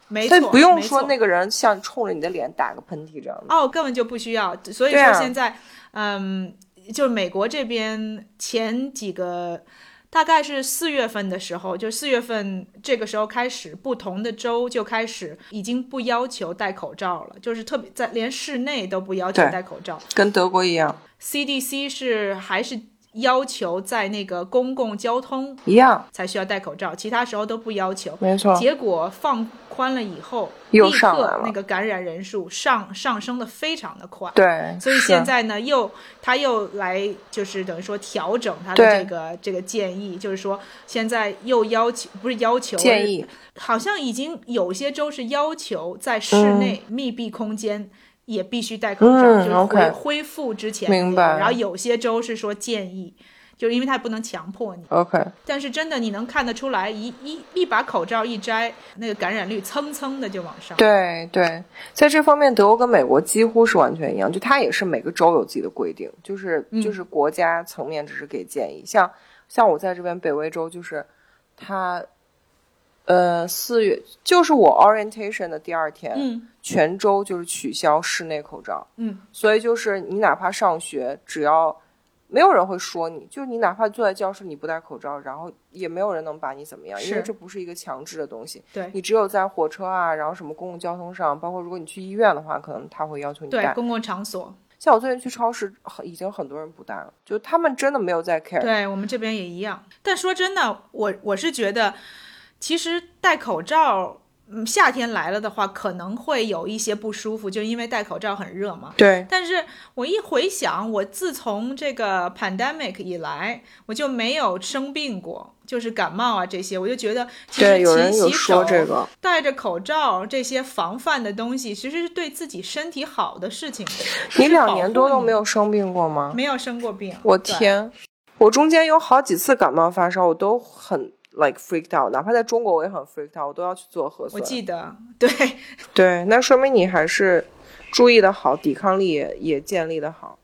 没错，所以不用说那个人像冲着你的脸打个喷嚏这样的。哦，根本就不需要。所以说现在，嗯，就是美国这边前几个，大概是四月份的时候，就四月份这个时候开始，不同的州就开始已经不要求戴口罩了，就是特别在连室内都不要求戴口罩。跟德国一样，CDC 是还是要求在那个公共交通一样，才需要戴口罩，其他时候都不要求。没错。结果放宽了以后，又立上来了刻那个感染人数上上升的非常的快。对，所以现在呢，又他又来就是等于说调整他的这个这个建议，就是说现在又要求不是要求建，议好像已经有些州是要求在室内密闭空间。也必须戴口罩，嗯就是恢恢复之前。明白。然后有些州是说建议，就是因为他不能强迫你。OK，但是真的你能看得出来，一一一把口罩一摘，那个感染率蹭蹭的就往上。对对，在这方面，德国跟美国几乎是完全一样，就它也是每个州有自己的规定，就是嗯。就是国家层面只是给建议，像像我在这边北威州，就是它，呃，四月就是我 orientation 的第二天，嗯全州就是取消室内口罩，嗯，所以就是你哪怕上学，只要没有人会说你，就是你哪怕坐在教室你不戴口罩，然后也没有人能把你怎么样，因为这不是一个强制的东西。对你只有在火车啊，然后什么公共交通上，包括如果你去医院的话，可能他会要求你戴。对公共场所，像我最近去超市，很已经很多人不戴了，就他们真的没有在 care。对我们这边也一样。但说真的，我我是觉得，其实戴口罩，嗯，夏天来了的话，可能会有一些不舒服，就因为戴口罩很热嘛。对但是我一回想，我自从这个 pandemic 以来，我就没有生病过，就是感冒啊这些，我就觉得其实对，有人勤洗手这个，戴着口罩这些防范的东西，其实是对自己身体好的事情。你两年多都没有生病过吗？没有生过病。我！天，我中间有好几次感冒发烧，我都很 like freaked out，哪怕在中国我也很 freaked out，我都要去做核酸我。记得，对，(laughs) 对，那说明你还是注意的好，抵抗力也也建立的好。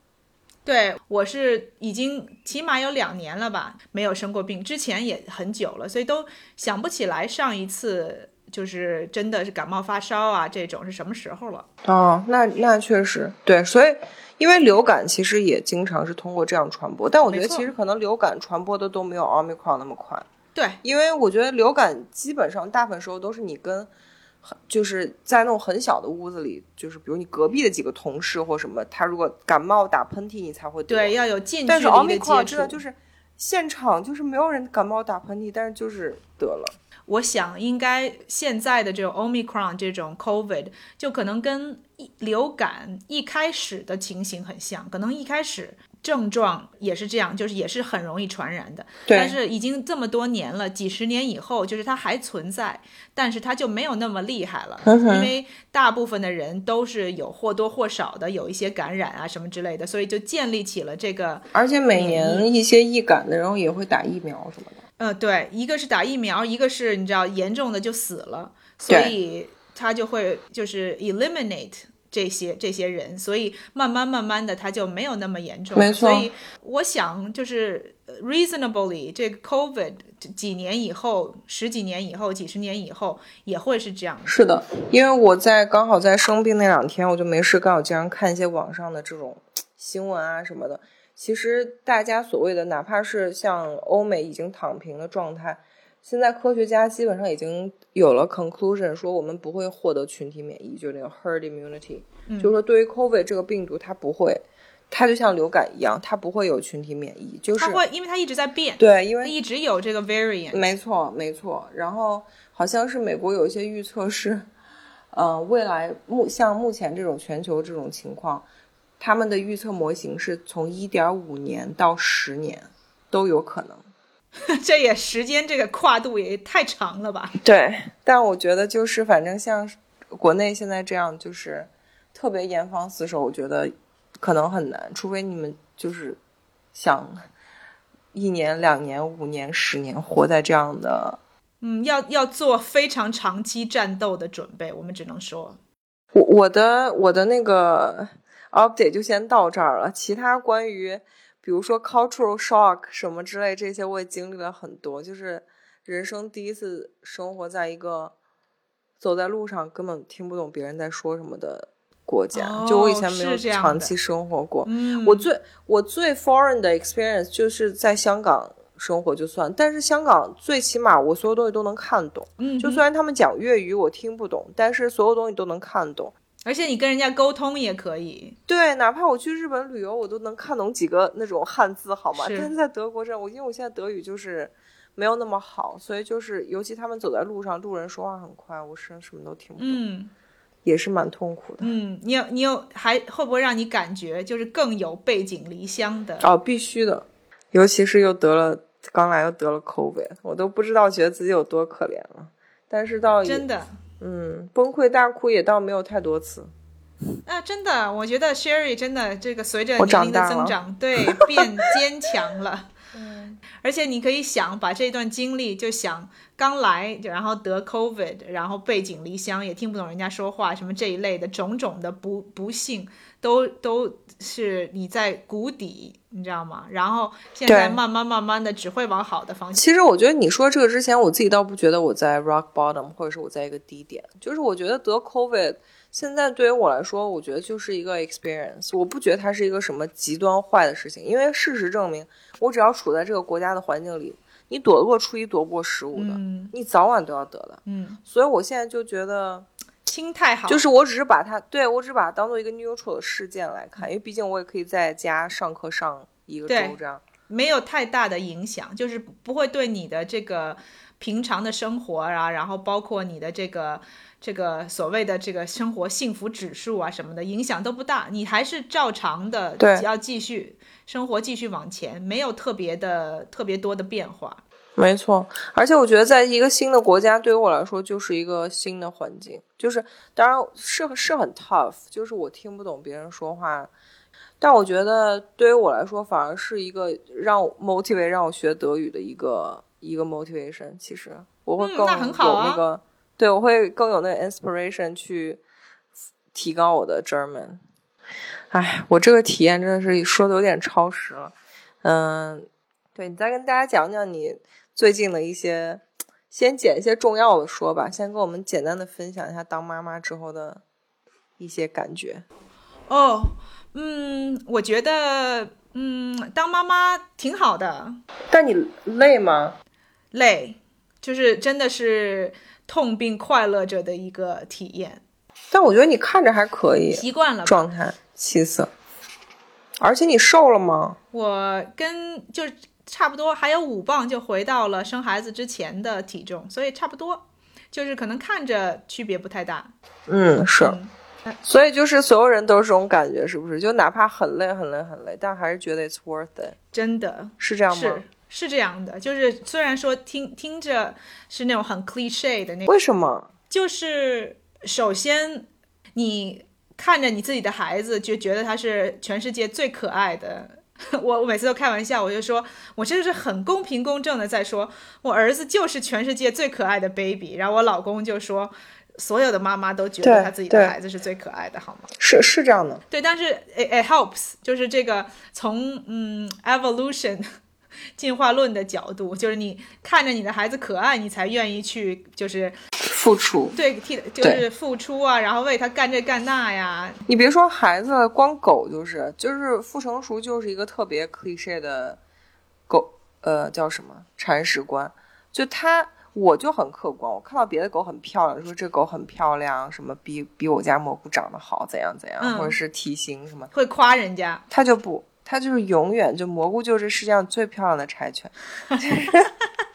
对，我是已经起码有两年了吧，没有生过病，之前也很久了，所以都想不起来上一次就是真的是感冒发烧啊这种是什么时候了。哦，那那确实对，所以因为流感其实也经常是通过这样传播，但我觉得其实可能流感传播的都没有 Omicron 那么快，对，因为我觉得流感基本上大部分时候都是你跟很就是在那种很小的屋子里，就是比如你隔壁的几个同事或什么，他如果感冒打喷嚏，你才会得对，要有近距但是 Omicron 接触。真的就是现场就是没有人感冒打喷嚏，但是就是得了。我想应该现在的这种 Omicron 这种 COVID 就可能跟一流感一开始的情形很像，可能一开始症状也是这样，就是也是很容易传染的。对但是已经这么多年了，几十年以后，就是它还存在，但是它就没有那么厉害了，因为大部分的人都是有或多或少的有一些感染啊什么之类的，所以就建立起了这个而且每年一些易感的人也会打疫苗什么的。呃，对，一个是打疫苗，一个是你知道严重的就死了，所以它就会就是 eliminate 这些这些人，所以慢慢慢慢的他就没有那么严重。没错所以我想就是呃 reasonably 这个 COVID 几年以后、十几年以后、几十年以后也会是这样。是的，因为我在刚好在生病那两天，我就没事干，我经常看一些网上的这种新闻啊什么的。其实大家所谓的，哪怕是像欧美已经躺平的状态，现在科学家基本上已经有了 conclusion，说我们不会获得群体免疫，就是那个 herd immunity，、嗯就是说对于 COVID 这个病毒，它不会，它就像流感一样，它不会有群体免疫，就是它会，因为它一直在变，对，因为它一直有这个 variant。没错，没错。然后好像是美国有一些预测是，呃，未来目像目前这种全球这种情况，他们的预测模型是从一点五年到十年都有可能。(laughs) 这也时间这个跨度也太长了吧？对，但我觉得就是反正像国内现在这样，就是特别严防死守，我觉得可能很难，除非你们就是想一年、两年、五年、十年活在这样的嗯，要要做非常长期战斗的准备，我们只能说。我我的我的那个 update 就先到这儿了，其他关于比如说 cultural shock 什么之类这些，我也经历了很多，就是人生第一次生活在一个走在路上根本听不懂别人在说什么的国家。哦就我以前没有长期生活过，嗯，我最我最 foreign 的 experience 就是在香港生活就算，但是香港最起码我所有东西都能看懂。嗯就虽然他们讲粤语我听不懂，但是所有东西都能看懂。而且你跟人家沟通也可以，对，哪怕我去日本旅游，我都能看懂几个那种汉字，好吗？是但是在德国这，我因为我现在德语就是没有那么好，所以就是尤其他们走在路上，路人说话很快，我是什么都听不懂，嗯也是蛮痛苦的。嗯，你有你有还会不会让你感觉就是更有背井离乡的？哦，必须的，尤其是又得了刚来又得了 COVID，我都不知道觉得自己有多可怜了。但是到真的嗯，崩溃大哭也倒没有太多次。啊，真的，我觉得 Sherry 真的这个随着年龄的增长，对，变坚强了。(laughs) 而且你可以想把这段经历，就想刚来，然后得 COVID，然后背井离乡，也听不懂人家说话，什么这一类的种种的不不幸，都都是你在谷底，你知道吗？然后现在慢慢慢慢的只会往好的方向。其实我觉得你说这个之前，我自己倒不觉得我在 rock bottom，或者是我在一个低点。就是我觉得得 COVID，现在对于我来说，我觉得就是一个 experience。我不觉得它是一个什么极端坏的事情，因为事实证明，我只要处在这个国家的环境里，你躲得过初一，躲不过十五的，嗯你早晚都要得的。嗯，所以我现在就觉得，心态好，就是我只是把它，对我只是把它当做一个 neutral 的事件来看，因为毕竟我也可以在家上课上一个周这样。没有太大的影响，就是不会对你的这个平常的生活啊，然后包括你的这个这个所谓的这个生活幸福指数啊什么的影响都不大，你还是照常的对要继续生活，继续往前，没有特别的特别多的变化。没错，而且我觉得在一个新的国家，对于我来说就是一个新的环境，就是当然是是很 tough，就是我听不懂别人说话，但我觉得对于我来说反而是一个让我 motivate 让我学德语的一个一个 motivation。其实我会嗯更有那个，对我会更有那个 inspiration 去提高我的 German。哎，我这个体验真的是说的有点超时了，嗯。对你再跟大家讲讲你最近的一些，先捡一些重要的说吧，先跟我们简单的分享一下当妈妈之后的一些感觉。哦，嗯，我觉得，嗯，当妈妈挺好的，但你累吗？累，就是真的是痛并快乐着的一个体验，但我觉得你看着还可以，习惯了。状态气色，而且你瘦了吗？我跟就是差不多还有五磅就回到了生孩子之前的体重，所以差不多，就是可能看着区别不太大。嗯，是。嗯所以就是所有人都是这种感觉，是不是？就哪怕很累很累很累，但还是觉得 it's worth it，真的是这样吗是？是这样的，就是虽然说听听着是那种很 cliche 的那种，为什么？就是首先你看着你自己的孩子，就觉得他是全世界最可爱的。(laughs) 我我每次都开玩笑，我就说，我真的是很公平公正的在说，我儿子就是全世界最可爱的 baby。然后我老公就说，所有的妈妈都觉得他自己的孩子是最可爱的，好吗？是是这样的，对，但是 it, it helps，就是这个从嗯 evolution (laughs) 进化论的角度，就是你看着你的孩子可爱，你才愿意去就是付出。对替就是付出啊，然后为他干这干那呀。你别说孩子了，光狗就是，就是不成熟，就是一个特别 cliche 的狗，呃，叫什么铲屎官？就他，我就很客观，我看到别的狗很漂亮，说这狗很漂亮，什么比比我家蘑菇长得好，怎样怎样，嗯或者是体型什么，会夸人家，他就不，它就是永远就蘑菇就是世界上最漂亮的柴犬，(laughs)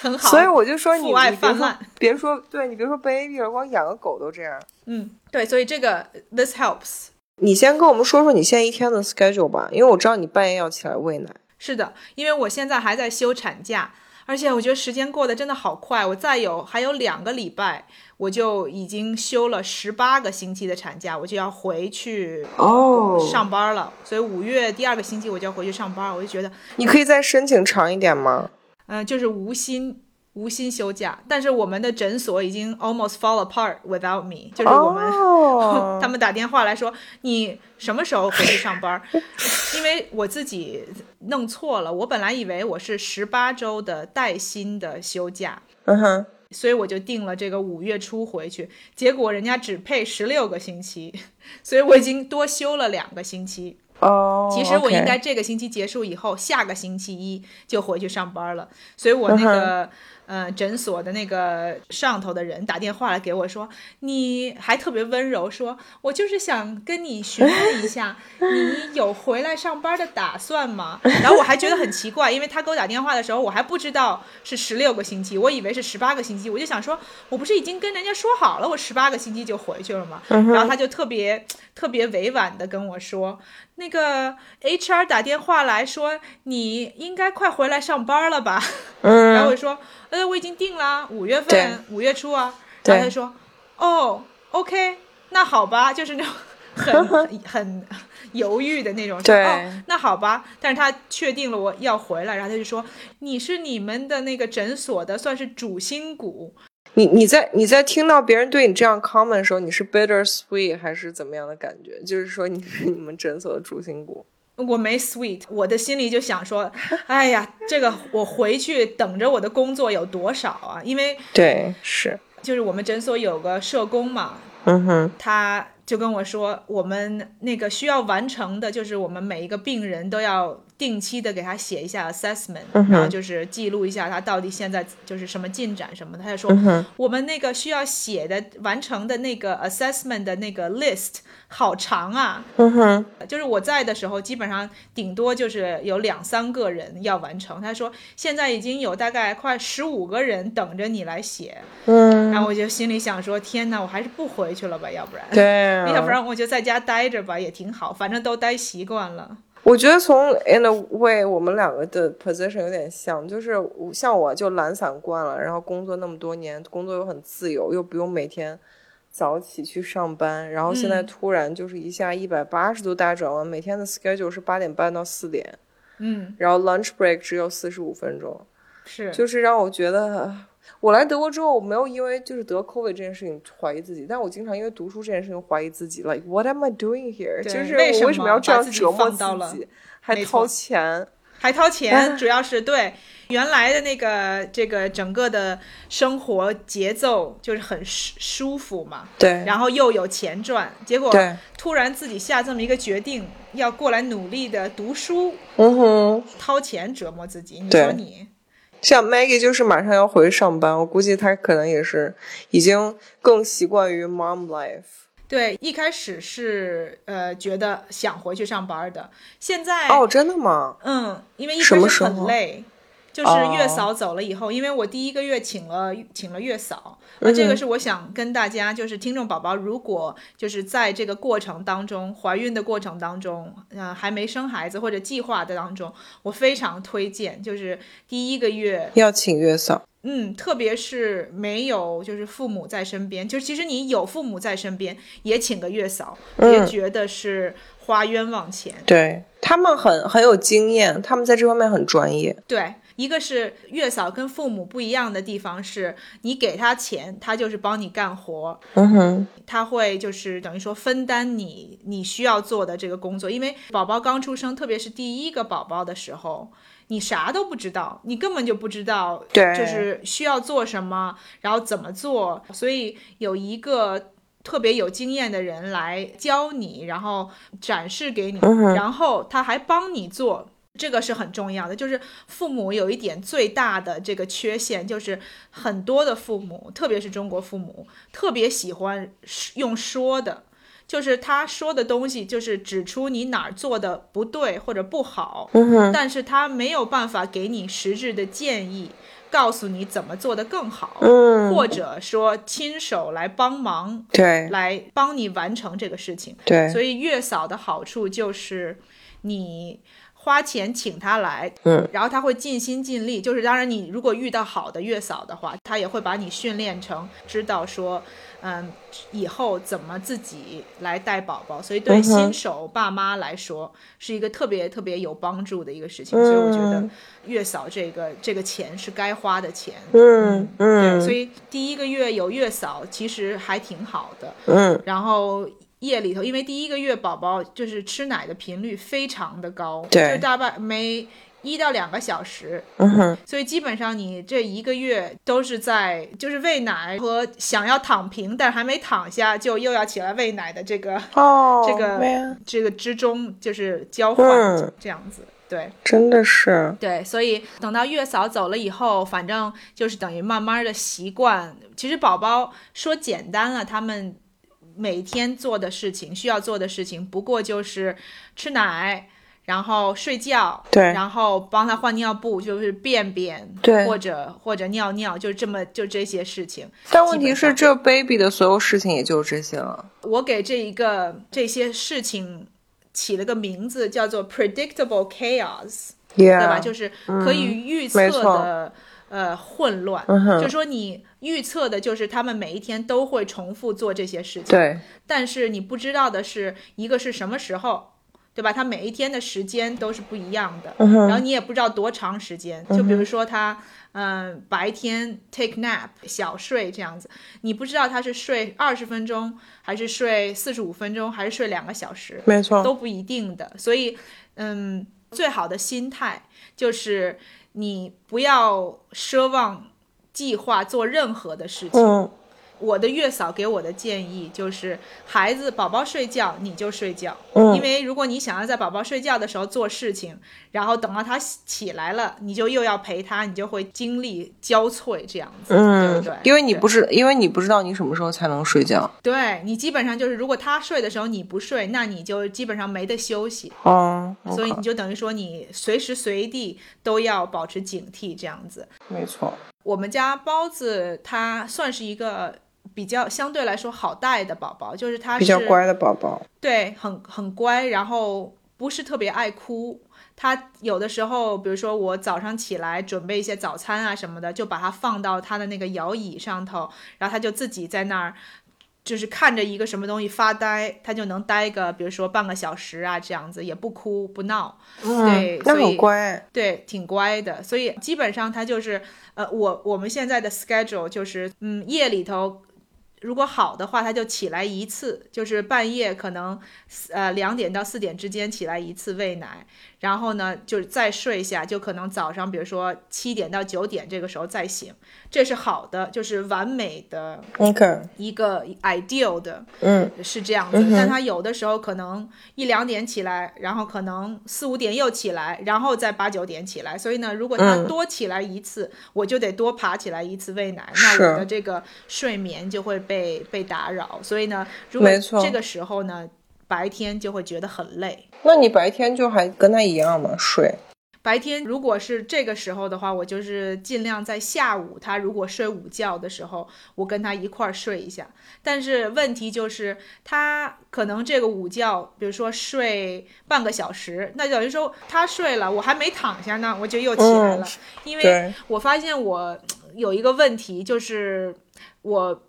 很好。所以我就说你你别说泛滥别说，对你别说 baby 了，光养个狗都这样。嗯，对，所以这个 this helps。你先跟我们说说你现在一天的 schedule 吧，因为我知道你半夜要起来喂奶。是的，因为我现在还在休产假，而且我觉得时间过得真的好快。我再有还有两个礼拜，我就已经休了十八个星期的产假，我就要回去哦上班了。所以五月第二个星期我就要回去上班，我就觉得，你可以再申请长一点吗？嗯、就是无薪无薪休假。但是我们的诊所已经 almost fall apart without me，就是我们。哦 (laughs) 他们打电话来说你什么时候回去上班？(laughs) 因为我自己弄错了，我本来以为我是十八周的带薪的休假，嗯哼，所以我就定了这个五月初回去。结果人家只配十六个星期，(laughs) 所以我已经多休了两个星期。哦，其实我应该这个星期结束以后，下个星期一就回去上班了。所以我那个、呃诊所的那个上头的人打电话来给我说，你还特别温柔说，我就是想跟你询问一下，你有回来上班的打算吗？然后我还觉得很奇怪，因为他给我打电话的时候，我还不知道是十六个星期，我以为是十八个星期，我就想说，我不是已经跟人家说好了，我十八个星期就回去了吗？然后他就特别特别委婉的跟我说。那个 HR 打电话来说，你应该快回来上班了吧？(laughs) 嗯，然后我说，呃，我已经定了，五月份，五月初啊。然后他说，哦，OK，那好吧，就是那种很很 (laughs) 很犹豫的那种。哦，那好吧。但是他确定了我要回来，然后他就说，你是你们的那个诊所的算是主心骨。你你在你在听到别人对你这样 comment 的时候，你是 bitter sweet 还是怎么样的感觉？就是说你是 (laughs) 你们诊所的主心骨。我没 sweet，我的心里就想说，哎呀，这个我回去等着我的工作有多少啊？因为对，是，就是我们诊所有个社工嘛，嗯哼，他就跟我说，我们那个需要完成的，就是我们每一个病人都要定期的给他写一下 assessment，、嗯然后就是记录一下他到底现在就是什么进展什么的。他就说，嗯，我们那个需要写的完成的那个 assessment 的那个 list 好长啊，嗯哼，就是我在的时候，基本上顶多就是有两三个人要完成。他说现在已经有大概快十五个人等着你来写，嗯，然后我就心里想说，天哪，我还是不回去了吧，要不然，对啊，要不然我就在家待着吧，也挺好，反正都待习惯了。我觉得从 in a way 我们两个的 position 有点像，就是像我就懒散惯了，然后工作那么多年，工作又很自由，又不用每天早起去上班，然后现在嗯突然就是一下一百八十度大转弯，每天的 schedule 是八点半到四点，嗯，然后 lunch break 只有四十五分钟，是，就是让我觉得。我来德国之后，我没有因为就是得 COVID 这件事情怀疑自己，但我经常因为读书这件事情怀疑自己，like what am I doing here？就是为什我为什么要这样折磨放到了自己，还没掏钱？还掏哎钱，(laughs) 主要是对原来的那个这个整个的生活节奏就是很舒舒服嘛，对，然后又有钱赚，结果对，突然自己下这么一个决定，要过来努力的读书，嗯哼，掏钱折磨自己，你说你？像 Maggie 就是马上要回去上班，我估计她可能也是已经更习惯于 mom life。对，一开始是呃觉得想回去上班的，现在哦，真的吗？嗯，因为一什开始么时候很累，就是哦月嫂走了以后，因为我第一个月请了请了月嫂，嗯呃，这个是我想跟大家，就是听众宝宝，如果就是在这个过程当中，怀孕的过程当中，呃，还没生孩子或者计划的当中，我非常推荐，就是第一个月，要请月嫂。嗯，特别是没有就是父母在身边，就其实你有父母在身边，也请个月嫂，别嗯觉得是花冤枉钱。对他们很很有经验，他们在这方面很专业。对，一个是月嫂跟父母不一样的地方是，你给他钱，他就是帮你干活，嗯哼，他会就是等于说分担你你需要做的这个工作。因为宝宝刚出生，特别是第一个宝宝的时候，你啥都不知道，你根本就不知道，对就是需要做什么，然后怎么做，所以有一个。特别有经验的人来教你，然后展示给你，嗯然后他还帮你做，这个是很重要的。就是父母有一点最大的这个缺陷，就是很多的父母，特别是中国父母，特别喜欢用说的，就是他说的东西，就是指出你哪儿做的不对或者不好，但是他没有办法给你实质的建议，告诉你怎么做得更好，嗯，或者说亲手来帮忙，对来帮你完成这个事情。对，所以月嫂的好处就是你花钱请他来，嗯，然后他会尽心尽力。就是当然，你如果遇到好的月嫂的话，他也会把你训练成知道说，嗯，以后怎么自己来带宝宝。所以对新手爸妈来说，是一个特别特别有帮助的一个事情。所以我觉得嗯月嫂这个这个钱是该花的钱。嗯对，嗯，所以第一个月有月嫂其实还挺好的。嗯然后夜里头，因为第一个月宝宝就是吃奶的频率非常的高，对。就大半每一一到两个小时，嗯哼，所以基本上你这一个月都是在就是喂奶和想要躺平但还没躺下就又要起来喂奶的这个哦，(laughs) 这个这个之中就是交换嗯。这样子，对。真的是，对，所以等到月嫂走了以后，反正就是等于慢慢的习惯。其实宝宝说简单了，他们每天做的事情、需要做的事情，不过就是吃奶，然后睡觉，对然后帮他换尿布，就是便便，对或者或者尿尿，就这么就这些事情。但问题是，这 baby 的所有事情也就这些了。我给这一个这些事情起了个名字，叫做 predictable chaos。对吧就是可以预测的、呃混乱，就说你预测的就是他们每一天都会重复做这些事情，对，但是你不知道的是一个是什么时候。对吧？他每一天的时间都是不一样的，嗯然后你也不知道多长时间。就比如说他，嗯、白天 take nap 小睡这样子，你不知道他是睡二十分钟，还是睡四十五分钟，还是睡两个小时。没错，都不一定的。所以，嗯，最好的心态就是你不要奢望计划做任何的事情。我的月嫂给我的建议就是，孩子宝宝睡觉你就睡觉，嗯因为如果你想要在宝宝睡觉的时候做事情，然后等到他起来了，你就又要陪他，你就会精力交瘁这样子，对嗯不对？，因为你不知，因为你不知道你什么时候才能睡觉。对你基本上就是，如果他睡的时候你不睡，那你就基本上没得休息。哦，所以你就等于说你随时随地都要保持警惕，这样子。没错，我们家包子他算是一个比较相对来说好带的宝宝，就是他是比较乖的宝宝。对，很很乖，然后不是特别爱哭。他有的时候，比如说我早上起来准备一些早餐啊什么的，就把它放到他的那个摇椅上头，然后他就自己在那儿，就是看着一个什么东西发呆，他就能待个，比如说半个小时啊，这样子也不哭不闹。对嗯，那所以很乖。对，挺乖的，所以基本上他就是，呃，我我们现在的 schedule 就是，嗯，夜里头如果好的话，他就起来一次，就是半夜可能呃两点到四点之间起来一次喂奶，然后呢就是再睡一下，就可能早上比如说七点到九点这个时候再醒，这是好的，就是完美的一个 ideal 的，嗯，是这样子，但他有的时候可能一两点起来，然后可能四五点又起来，然后再八九点起来。所以呢，如果他嗯。多起来一次，我就得多爬起来一次喂奶，那我的这个睡眠就会被被打扰。所以呢，如果这个时候呢，白天就会觉得很累。那你白天就还跟他一样吗？睡？白天如果是这个时候的话，我就是尽量在下午他如果睡午觉的时候，我跟他一块儿睡一下。但是问题就是他可能这个午觉，比如说睡半个小时，那等于说他睡了，我还没躺下呢，我就又起来了。因为，我发现我有一个问题，就是我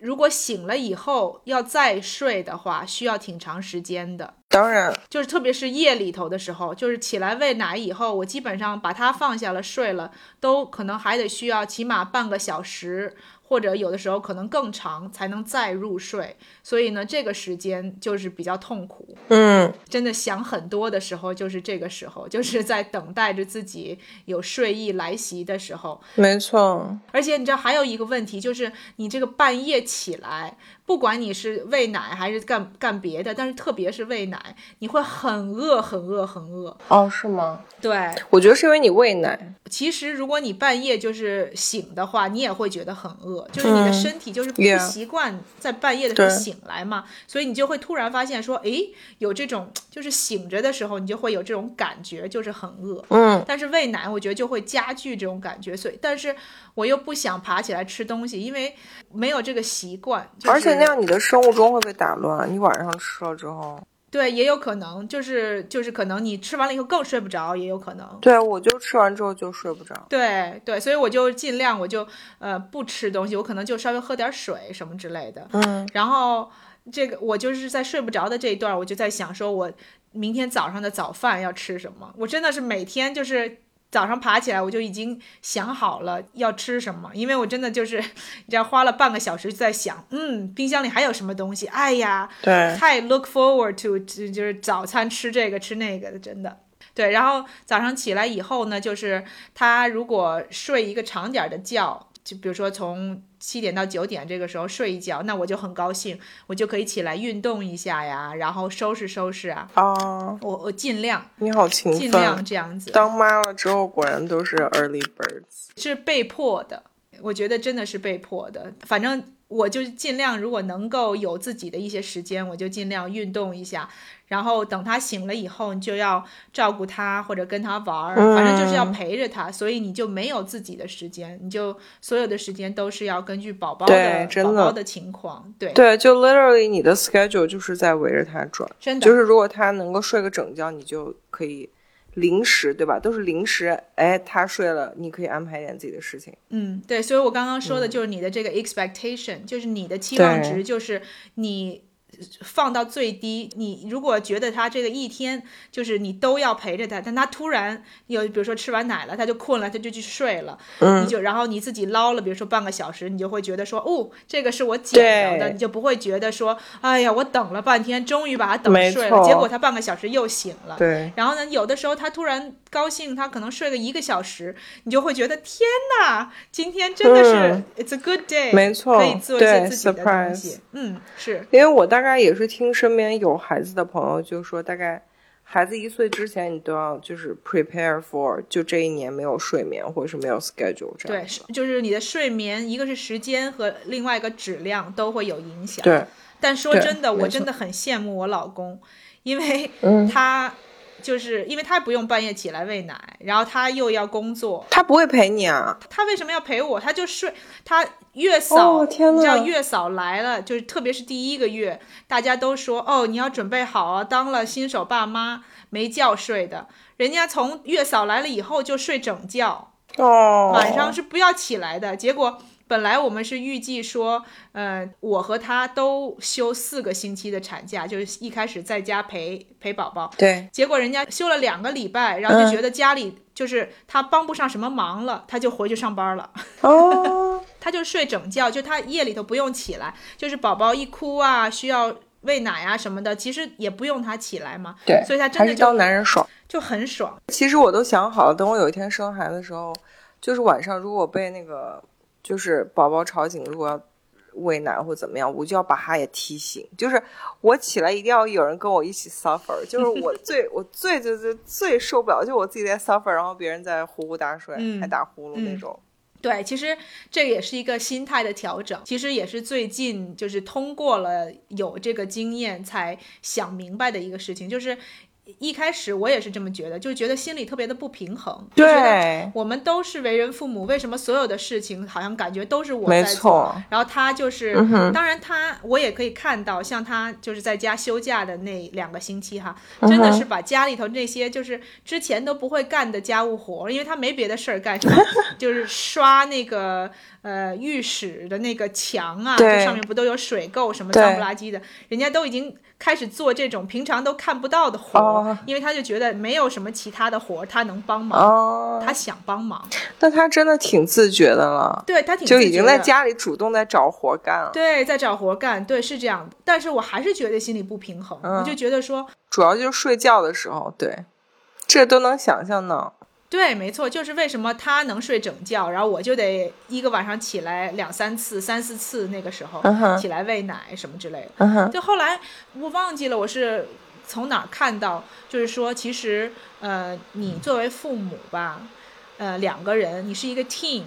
如果醒了以后要再睡的话，需要挺长时间的。当然，就是特别是夜里头的时候，就是起来喂奶以后，我基本上把它放下了睡了，都可能还得需要起码半个小时，或者有的时候可能更长才能再入睡。所以呢，这个时间就是比较痛苦。嗯，真的想很多的时候，就是这个时候，就是在等待着自己有睡意来袭的时候。没错，而且你知道还有一个问题，就是你这个半夜起来，不管你是喂奶还是干干别的，但是特别是喂奶，你会很饿、很饿、很饿。哦，是吗？对，我觉得是因为你喂奶，其实如果你半夜就是醒的话，你也会觉得很饿，就是你的身体就是不习惯在半夜的时候醒来嘛，所以你就会突然发现说，诶，有这种就是醒着的时候，你就会有这种感觉，就是很饿。嗯，但是喂奶，我觉得就会加剧这种感觉，所以，但是我又不想爬起来吃东西，因为没有这个习惯。就是、而且那样你的生物钟会被打乱，你晚上吃了之后，对，也有可能，就是就是可能你吃完了以后更睡不着，也有可能。对我就吃完之后就睡不着。对对，所以我就尽量我就呃不吃东西，我可能就稍微喝点水什么之类的。嗯，然后这个我就是在睡不着的这一段，我就在想说，我明天早上的早饭要吃什么？我真的是每天就是。早上爬起来，我就已经想好了要吃什么，因为我真的就是，(laughs) 你知道，花了半个小时在想，嗯，冰箱里还有什么东西？哎呀，对，太 look forward to 就就是早餐吃这个吃那个的，真的。对，然后早上起来以后呢，就是他如果睡一个长点儿的觉，就比如说从七点到九点这个时候睡一觉，那我就很高兴，我就可以起来运动一下呀，然后收拾收拾啊，啊，我我尽量你好勤奋尽量。这样子。当妈了之后，果然都是 early birds。是被迫的，我觉得真的是被迫的。反正我就尽量，如果能够有自己的一些时间，我就尽量运动一下。然后等他醒了以后，你就要照顾他或者跟他玩儿，反正就是要陪着他，所以你就没有自己的时间，你就所有的时间都是要根据宝宝对的宝宝的情况，对，对，就 literally 你的 schedule 就是在围着他转。真的就是如果他能够睡个整觉，你就可以临时，对吧？都是临时，哎，他睡了，你可以安排一点自己的事情。嗯，对，所以我刚刚说的就是你的这个 expectation，、就是你的期望值，就是你放到最低。你如果觉得他这个一天就是你都要陪着他，但他突然有比如说吃完奶了，他就困了，他就去睡了，嗯。你就然后你自己捞了，比如说半个小时，你就会觉得说，哦，这个是我捡着的，你就不会觉得说，哎呀，我等了半天，终于把他等睡了，结果他半个小时又醒了。对，然后呢，有的时候他突然高兴，他可能睡个一个小时，你就会觉得天哪，今天真的是、嗯。it's a good day，没错。可以做一些自己的东西。嗯，是。因为我大概也是听身边有孩子的朋友就说，大概孩子一岁之前，你都要就是 prepare for 就这一年没有睡眠或者是没有 schedule 这样，对。就是你的睡眠，一个是时间和另外一个质量都会有影响。对，但说真的，我真的很羡慕我老公，因为嗯他就是因为他不用半夜起来喂奶，然后他又要工作，他不会陪你啊。他为什么要陪我？他就睡，他月嫂，哦天你知道月嫂来了，就是特别是第一个月，大家都说哦，你要准备好啊，当了新手爸妈没觉睡的，人家从月嫂来了以后就睡整觉，哦，晚上是不要起来的。结果本来我们是预计说，呃，我和他都休四个星期的产假，就是一开始在家陪陪宝宝，对，结果人家休了两个礼拜，然后就觉得家里就是他帮不上什么忙了，他就回去上班了。哦，(laughs) 他就睡整觉，就他夜里头不用起来，就是宝宝一哭啊，需要喂奶啊什么的，其实也不用他起来嘛，对，所以他真的还是当男人爽。就很爽。其实我都想好了，等我有一天生孩子的时候，就是晚上如果被那个就是宝宝吵醒，如果要喂奶或怎么样，我就要把他也提醒。就是我起来一定要有人跟我一起 suffer，就是我最我最最最最受不了，就我自己在 suffer，然后别人在呼呼大睡，嗯还打呼噜那种。对，其实这也是一个心态的调整，其实也是最近就是通过了有这个经验才想明白的一个事情，就是一开始我也是这么觉得，就觉得心里特别的不平衡，对，我们都是为人父母，为什么所有的事情好像感觉都是我在做？错，然后他就是，嗯当然他我也可以看到，像他就是在家休假的那两个星期哈，嗯真的是把家里头那些就是之前都不会干的家务活，因为他没别的事儿干，什么 (laughs) 就是刷那个呃浴室的那个墙啊，就上面不都有水垢什么对脏不拉几的，人家都已经开始做这种平常都看不到的活因为他就觉得没有什么其他的活儿他能帮忙，哦，他想帮忙，那他真的挺自觉的了，对他挺就已经在家里主动在找活干了。对，在找活干，对，是这样的。但是我还是觉得心里不平衡，嗯。我就觉得说，主要就是睡觉的时候，对，这都能想象呢。对，没错，就是为什么他能睡整觉，然后我就得一个晚上起来两三次、三四次，那个时候、起来喂奶什么之类的。就后来我忘记了我是从哪儿看到，就是说，其实呃，你作为父母吧，呃，两个人，你是一个 team，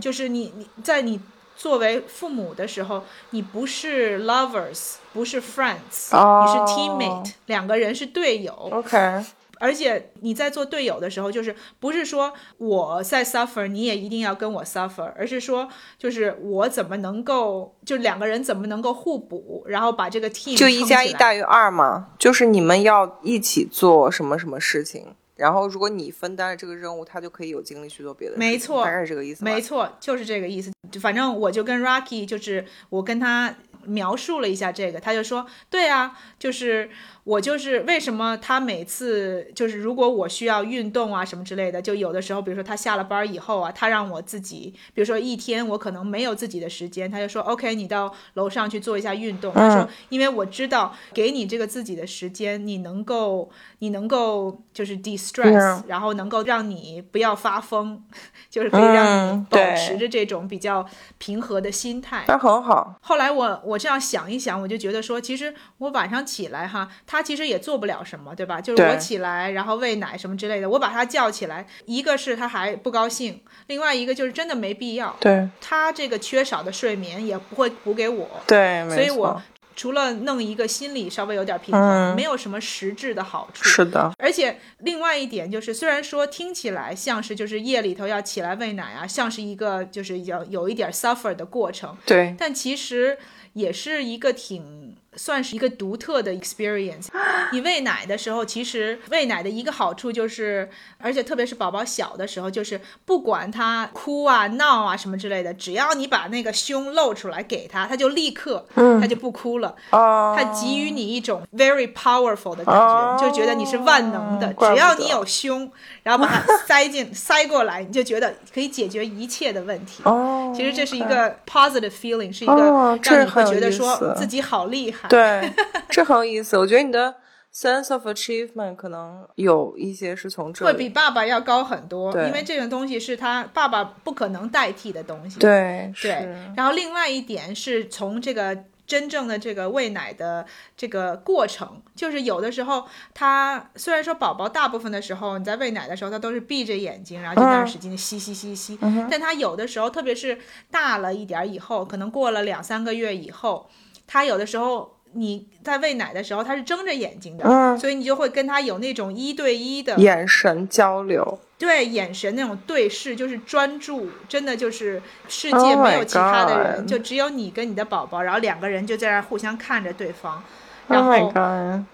就是你你在你作为父母的时候，你不是 lovers，不是 friends，、哦你是 teammate，两个人是队友。OK，而且你在做队友的时候，就是不是说我在 suffer，你也一定要跟我 suffer，而是说就是我怎么能够，就两个人怎么能够互补，然后把这个 team 就一加一大于二嘛，就是你们要一起做什么什么事情，然后如果你分担了这个任务，他就可以有精力去做别的事情。没错大概是这个意思。没错，就是这个意思。反正我就跟 Rocky，就是我跟他描述了一下这个，他就说，对啊，就是我就是为什么他每次就是如果我需要运动啊什么之类的，就有的时候，比如说他下了班以后啊，他让我自己，比如说一天我可能没有自己的时间，他就说，OK，你到楼上去做一下运动。他说，因为我知道给你这个自己的时间，你能够你能够就是 de-stress，然后能够让你不要发疯，(laughs) 就是可以让你保持着这种比较平和的心态。那很好。后来我我这样想一想，我就觉得说，其实我晚上起来哈，他其实也做不了什么，对吧？就是我起来，然后喂奶什么之类的，我把他叫起来，一个是他还不高兴，另外一个就是真的没必要。对，他这个缺少的睡眠也不会补给我。对，所以我。除了弄一个心理稍微有点平衡，没有什么实质的好处。是的，而且另外一点就是，虽然说听起来像是就是夜里头要起来喂奶啊，像是一个就是有有一点 suffer 的过程。对，但其实也是一个挺。算是一个独特的 experience。(gasps) 你喂奶的时候，其实喂奶的一个好处就是，而且特别是宝宝小的时候，就是不管他哭啊、闹啊什么之类的，只要你把那个胸露出来给他，他就立刻，他就不哭了。他给予你一种 very powerful 的感觉，就觉得你是万能的。只要你有胸，然后把它塞进 (laughs) 塞过来，你就觉得可以解决一切的问题。哦，其实这是一个 positive feeling，是一个让你会觉得说自己好厉害。对，(laughs) 这很有意思。我觉得你的 sense of achievement 可能有一些是从这会比爸爸要高很多，因为这种东西是他爸爸不可能代替的东西。对对。然后另外一点是从这个真正的这个喂奶的这个过程，就是有的时候他虽然说宝宝大部分的时候你在喂奶的时候他都是闭着眼睛，然后就在那使劲吸吸吸吸，但他有的时候特别是大了一点以后，可能过了两三个月以后，他有的时候。你在喂奶的时候，他是睁着眼睛的，嗯，所以你就会跟他有那种一对一的眼神交流，对，眼神那种对视，就是专注，真的就是世界没有其他的人，就只有你跟你的宝宝，然后两个人就在那互相看着对方。然后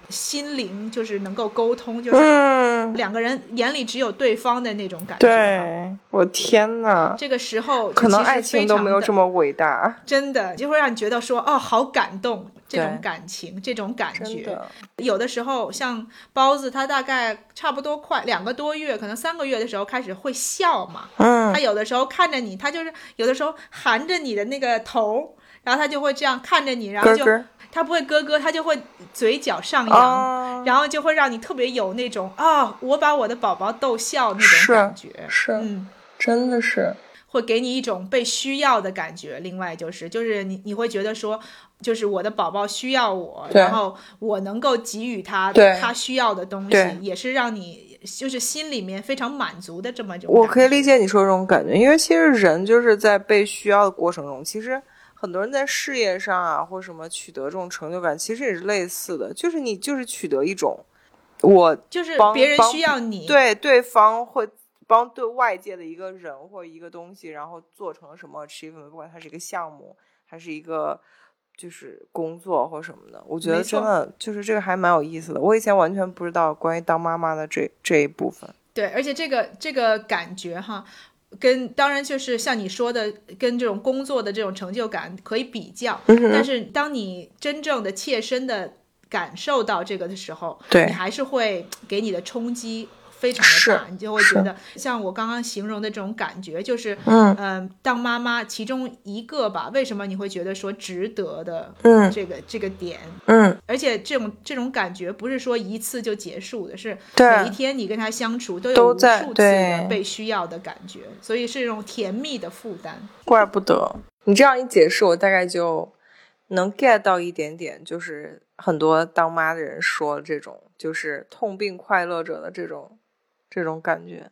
心灵就是能够沟通，就是两个人眼里只有对方的那种感觉。对，我天呐，这个时候可能爱情都没有这么伟大，真的就会让你觉得说哦，好感动，这种感情，这种感觉。有的时候像包子，他大概差不多快两个多月，可能三个月的时候开始会笑嘛。嗯，他有的时候看着你，他就是有的时候含着你的那个头，然后他就会这样看着你，然后就。他不会咯咯，他就会嘴角上扬，然后就会让你特别有那种啊，我把我的宝宝逗笑那种感觉，是，嗯，真的是会给你一种被需要的感觉。另外就是，就是你你会觉得说，就是我的宝宝需要我，然后我能够给予他他需要的东西，也是让你就是心里面非常满足的这么一种。我可以理解你说这种感觉，因为其实人就是在被需要的过程中，其实。很多人在事业上啊，或什么取得这种成就感，其实也是类似的，就是你就是取得一种，我就是别人需要你，对对方会帮对外界的一个人或一个东西，然后做成了什么 achievement，不管它是一个项目，还是一个就是工作或什么的，我觉得真的就是这个还蛮有意思的。我以前完全不知道关于当妈妈的这这一部分。对，而且这个这个感觉哈。跟当然就是像你说的，跟这种工作的这种成就感可以比较，但是当你真正的切身的感受到这个的时候，对你还是会给你的冲击。非常的大，你就会觉得像我刚刚形容的这种感觉，就是嗯嗯，当妈妈其中一个吧。为什么你会觉得说值得的？嗯，这个这个点，嗯，而且这种这种感觉不是说一次就结束的，是每一天你跟他相处都有无数次的被需要的感觉，所以是一种甜蜜的负担。怪不得你这样一解释，我大概就能 get 到一点点，就是很多当妈的人说这种，就是痛并快乐着的这种。这种感觉，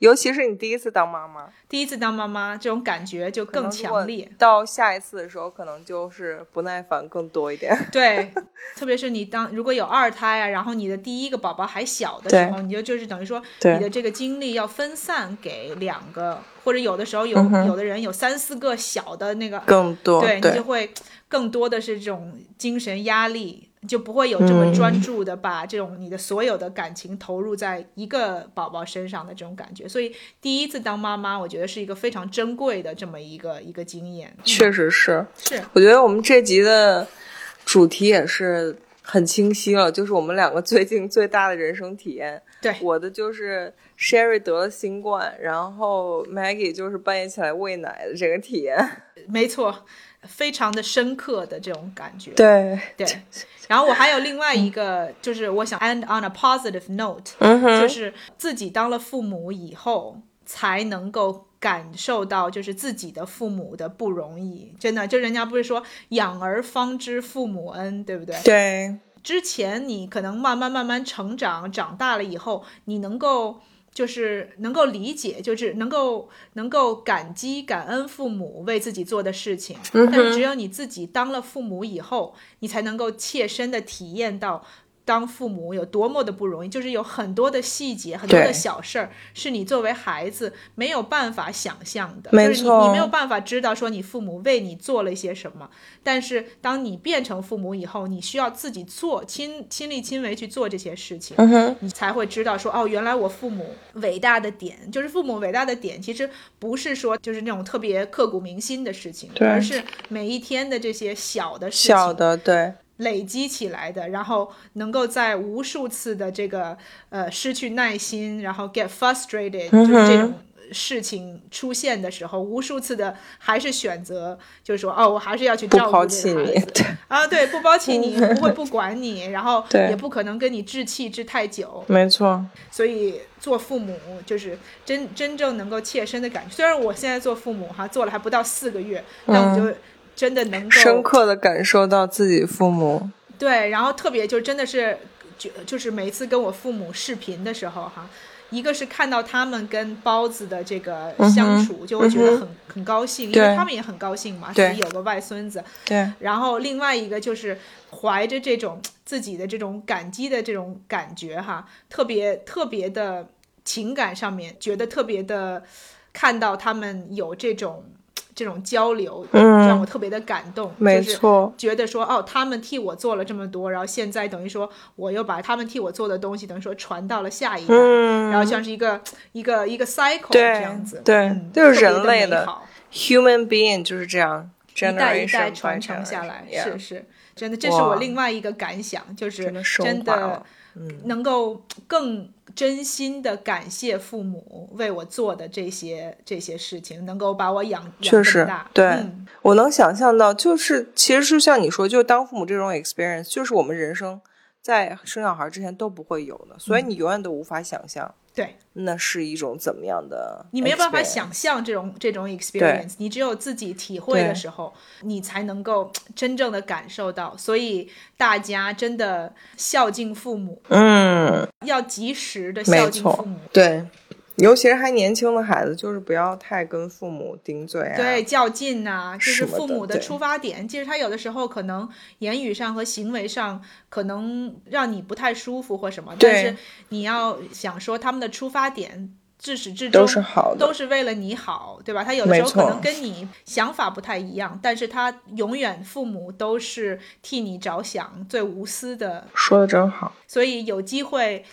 尤其是你第一次当妈妈，第一次当妈妈，这种感觉就更强烈。到下一次的时候，可能就是不耐烦更多一点。(laughs) 对，特别是你当如果有二胎啊，然后你的第一个宝宝还小的时候，你就就是等于说你的这个精力要分散给两个，或者有的时候有有的人有三四个小的那个更多，对你就会更多的是这种精神压力。就不会有这么嗯专注的把这种你的所有的感情投入在一个宝宝身上的这种感觉。所以第一次当妈妈，我觉得是一个非常珍贵的这么一个一个经验。确实是。是，我觉得我们这集的主题也是很清晰了，就是我们两个最近最大的人生体验。对我的就是 Sherry 得了新冠，然后 Maggie 就是半夜起来喂奶的这个体验。没错，非常的深刻的这种感觉。对，对，然后我还有另外一个，就是我想 end on a positive note，、嗯，就是自己当了父母以后，才能够感受到就是自己的父母的不容易。真的，就人家不是说养儿方知父母恩，对不对？对，之前你可能慢慢慢慢成长，长大了以后，你能够就是能够理解，就是能够能够感激感恩父母为自己做的事情。嗯但是只有你自己当了父母以后，你才能够切身的体验到。当父母有多么的不容易，就是有很多的细节、很多的小事儿，是你作为孩子没有办法想象的。没就是你你没有办法知道说你父母为你做了一些什么，但是当你变成父母以后，你需要自己做，亲亲力亲为去做这些事情，嗯，你才会知道说哦，原来我父母伟大的点，就是父母伟大的点，其实不是说就是那种特别刻骨铭心的事情，而是每一天的这些小的事情，小的对，累积起来的，然后能够在无数次的这个呃失去耐心，然后 get frustrated，、嗯就是这种事情出现的时候，无数次的还是选择，就是说哦，我还是要去不照顾这个孩子，啊，对，不抛弃你，不会不管你，然后 (laughs) 也不可能跟你置气置太久，没错，所以做父母就是真真正能够切身的感觉。虽然我现在做父母哈，做了还不到四个月，但我就真的能够深刻的感受到自己父母，对，然后特别就真的是就就是每一次跟我父母视频的时候哈，一个是看到他们跟包子的这个相处，就会觉得很、很高兴，因为他们也很高兴嘛，自己有个外孙子。对，然后另外一个就是怀着这种自己的这种感激的这种感觉哈，特别特别的情感上面觉得特别的看到他们有这种这种交流，嗯。让我特别的感动。没就是错，觉得说哦，他们替我做了这么多，然后现在等于说我又把他们替我做的东西，等于说传到了下一代，嗯，然后像是一个一个一个 cycle 这样子，对嗯就是人类的好。human being 就是这样一代一代传承下来，是是，真的，这是我另外一个感想，就是真的能够更真心的感谢父母为我做的这些这些事情，能够把我养养这么确实大，对嗯。我能想象到，就是其实就像你说，就当父母这种 experience，就是我们人生在生小孩之前都不会有的，所以你永远都无法想象对。那是一种怎么样的，你没有办法想。象这种这种 experience，你只有自己体会的时候，你才能够真正的感受到。所以大家真的孝敬父母，嗯，要及时的孝敬父母，，对，尤其是还年轻的孩子，就是不要太跟父母顶嘴啊。对，较劲呐、就是父母的出发点。其实他有的时候可能言语上和行为上可能让你不太舒服或什么，但是你要想说他们的出发点至始至终都是好的都是为了你好，对吧？他有的时候可能跟你想法不太一样，但是他永远父母都是替你着想、最无私的说的真好。所以有机会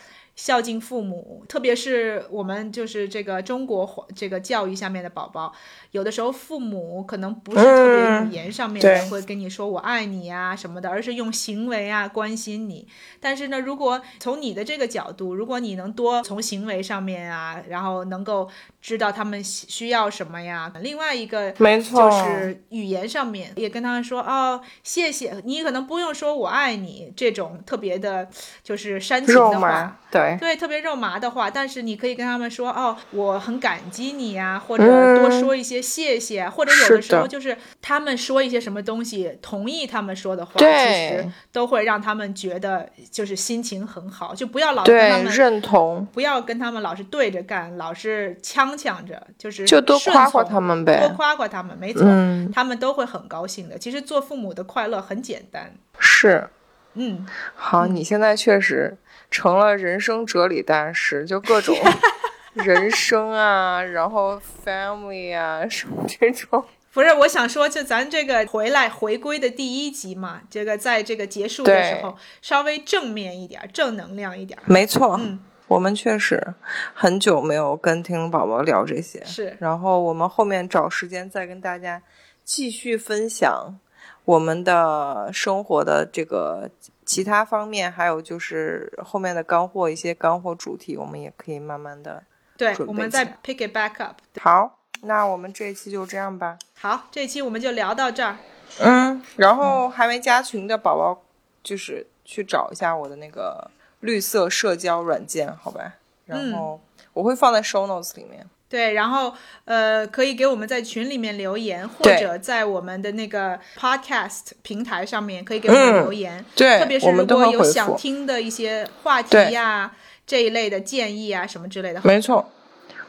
孝敬父母，特别是我们就是这个中国华这个教育下面的宝宝，有的时候父母可能不是特别嗯语言上面的、会跟你说我爱你啊什么的，而是用行为啊关心你。但是呢，如果从你的这个角度，如果你能多从行为上面啊，然后能够知道他们需需要什么呀，另外一个没错就是语言上面也跟他们说哦，谢谢你，可能不用说我爱你这种特别的，就是煽情的话。，对，对，特别肉麻的话，但是你可以跟他们说哦，我很感激你呀、或者嗯。多说一些谢谢。啊，或者有的时候就是他们说一些什么东西，同意他们说的话，其实都会让他们觉得就是心情很好，就不要老跟他，们认同，不要跟他们老是对着干，老是呛呛着，就是就多夸夸他们呗多夸夸他们，没错，嗯，他们都会很高兴的。其实做父母的快乐很简单，是。嗯，好，你现在确实成了人生哲理大师，就各种 (laughs) 人生啊，然后 family 啊，什么这种不是，我想说，就咱这个回来回归的第一集嘛，这个在这个结束的时候稍微正面一点，正能量一点。没错，嗯，我们确实很久没有跟听众宝宝聊这些，是。然后我们后面找时间再跟大家继续分享我们的生活的这个其他方面，还有就是后面的干货一些干货主题，我们也可以慢慢的。对，我们再 pick it back up。好，那我们这一期就这样吧。好，这一期我们就聊到这儿。嗯，然后还没加群的宝宝，就是去找一下我的那个绿色社交软件，好吧？然后我会放在 show notes 里面。对，然后呃，可以给我们在群里面留言，或者在我们的那个 podcast 平台上面可以给我们嗯留言。对，特别是如果有。想听的一些话题对呀、这一类的建议啊什么之类的。没错，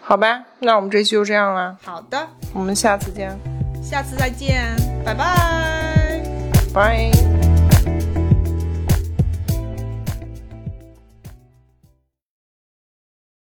好吧，那我们这期就这样啦，好的，我们下次见，下次再见，拜拜。拜。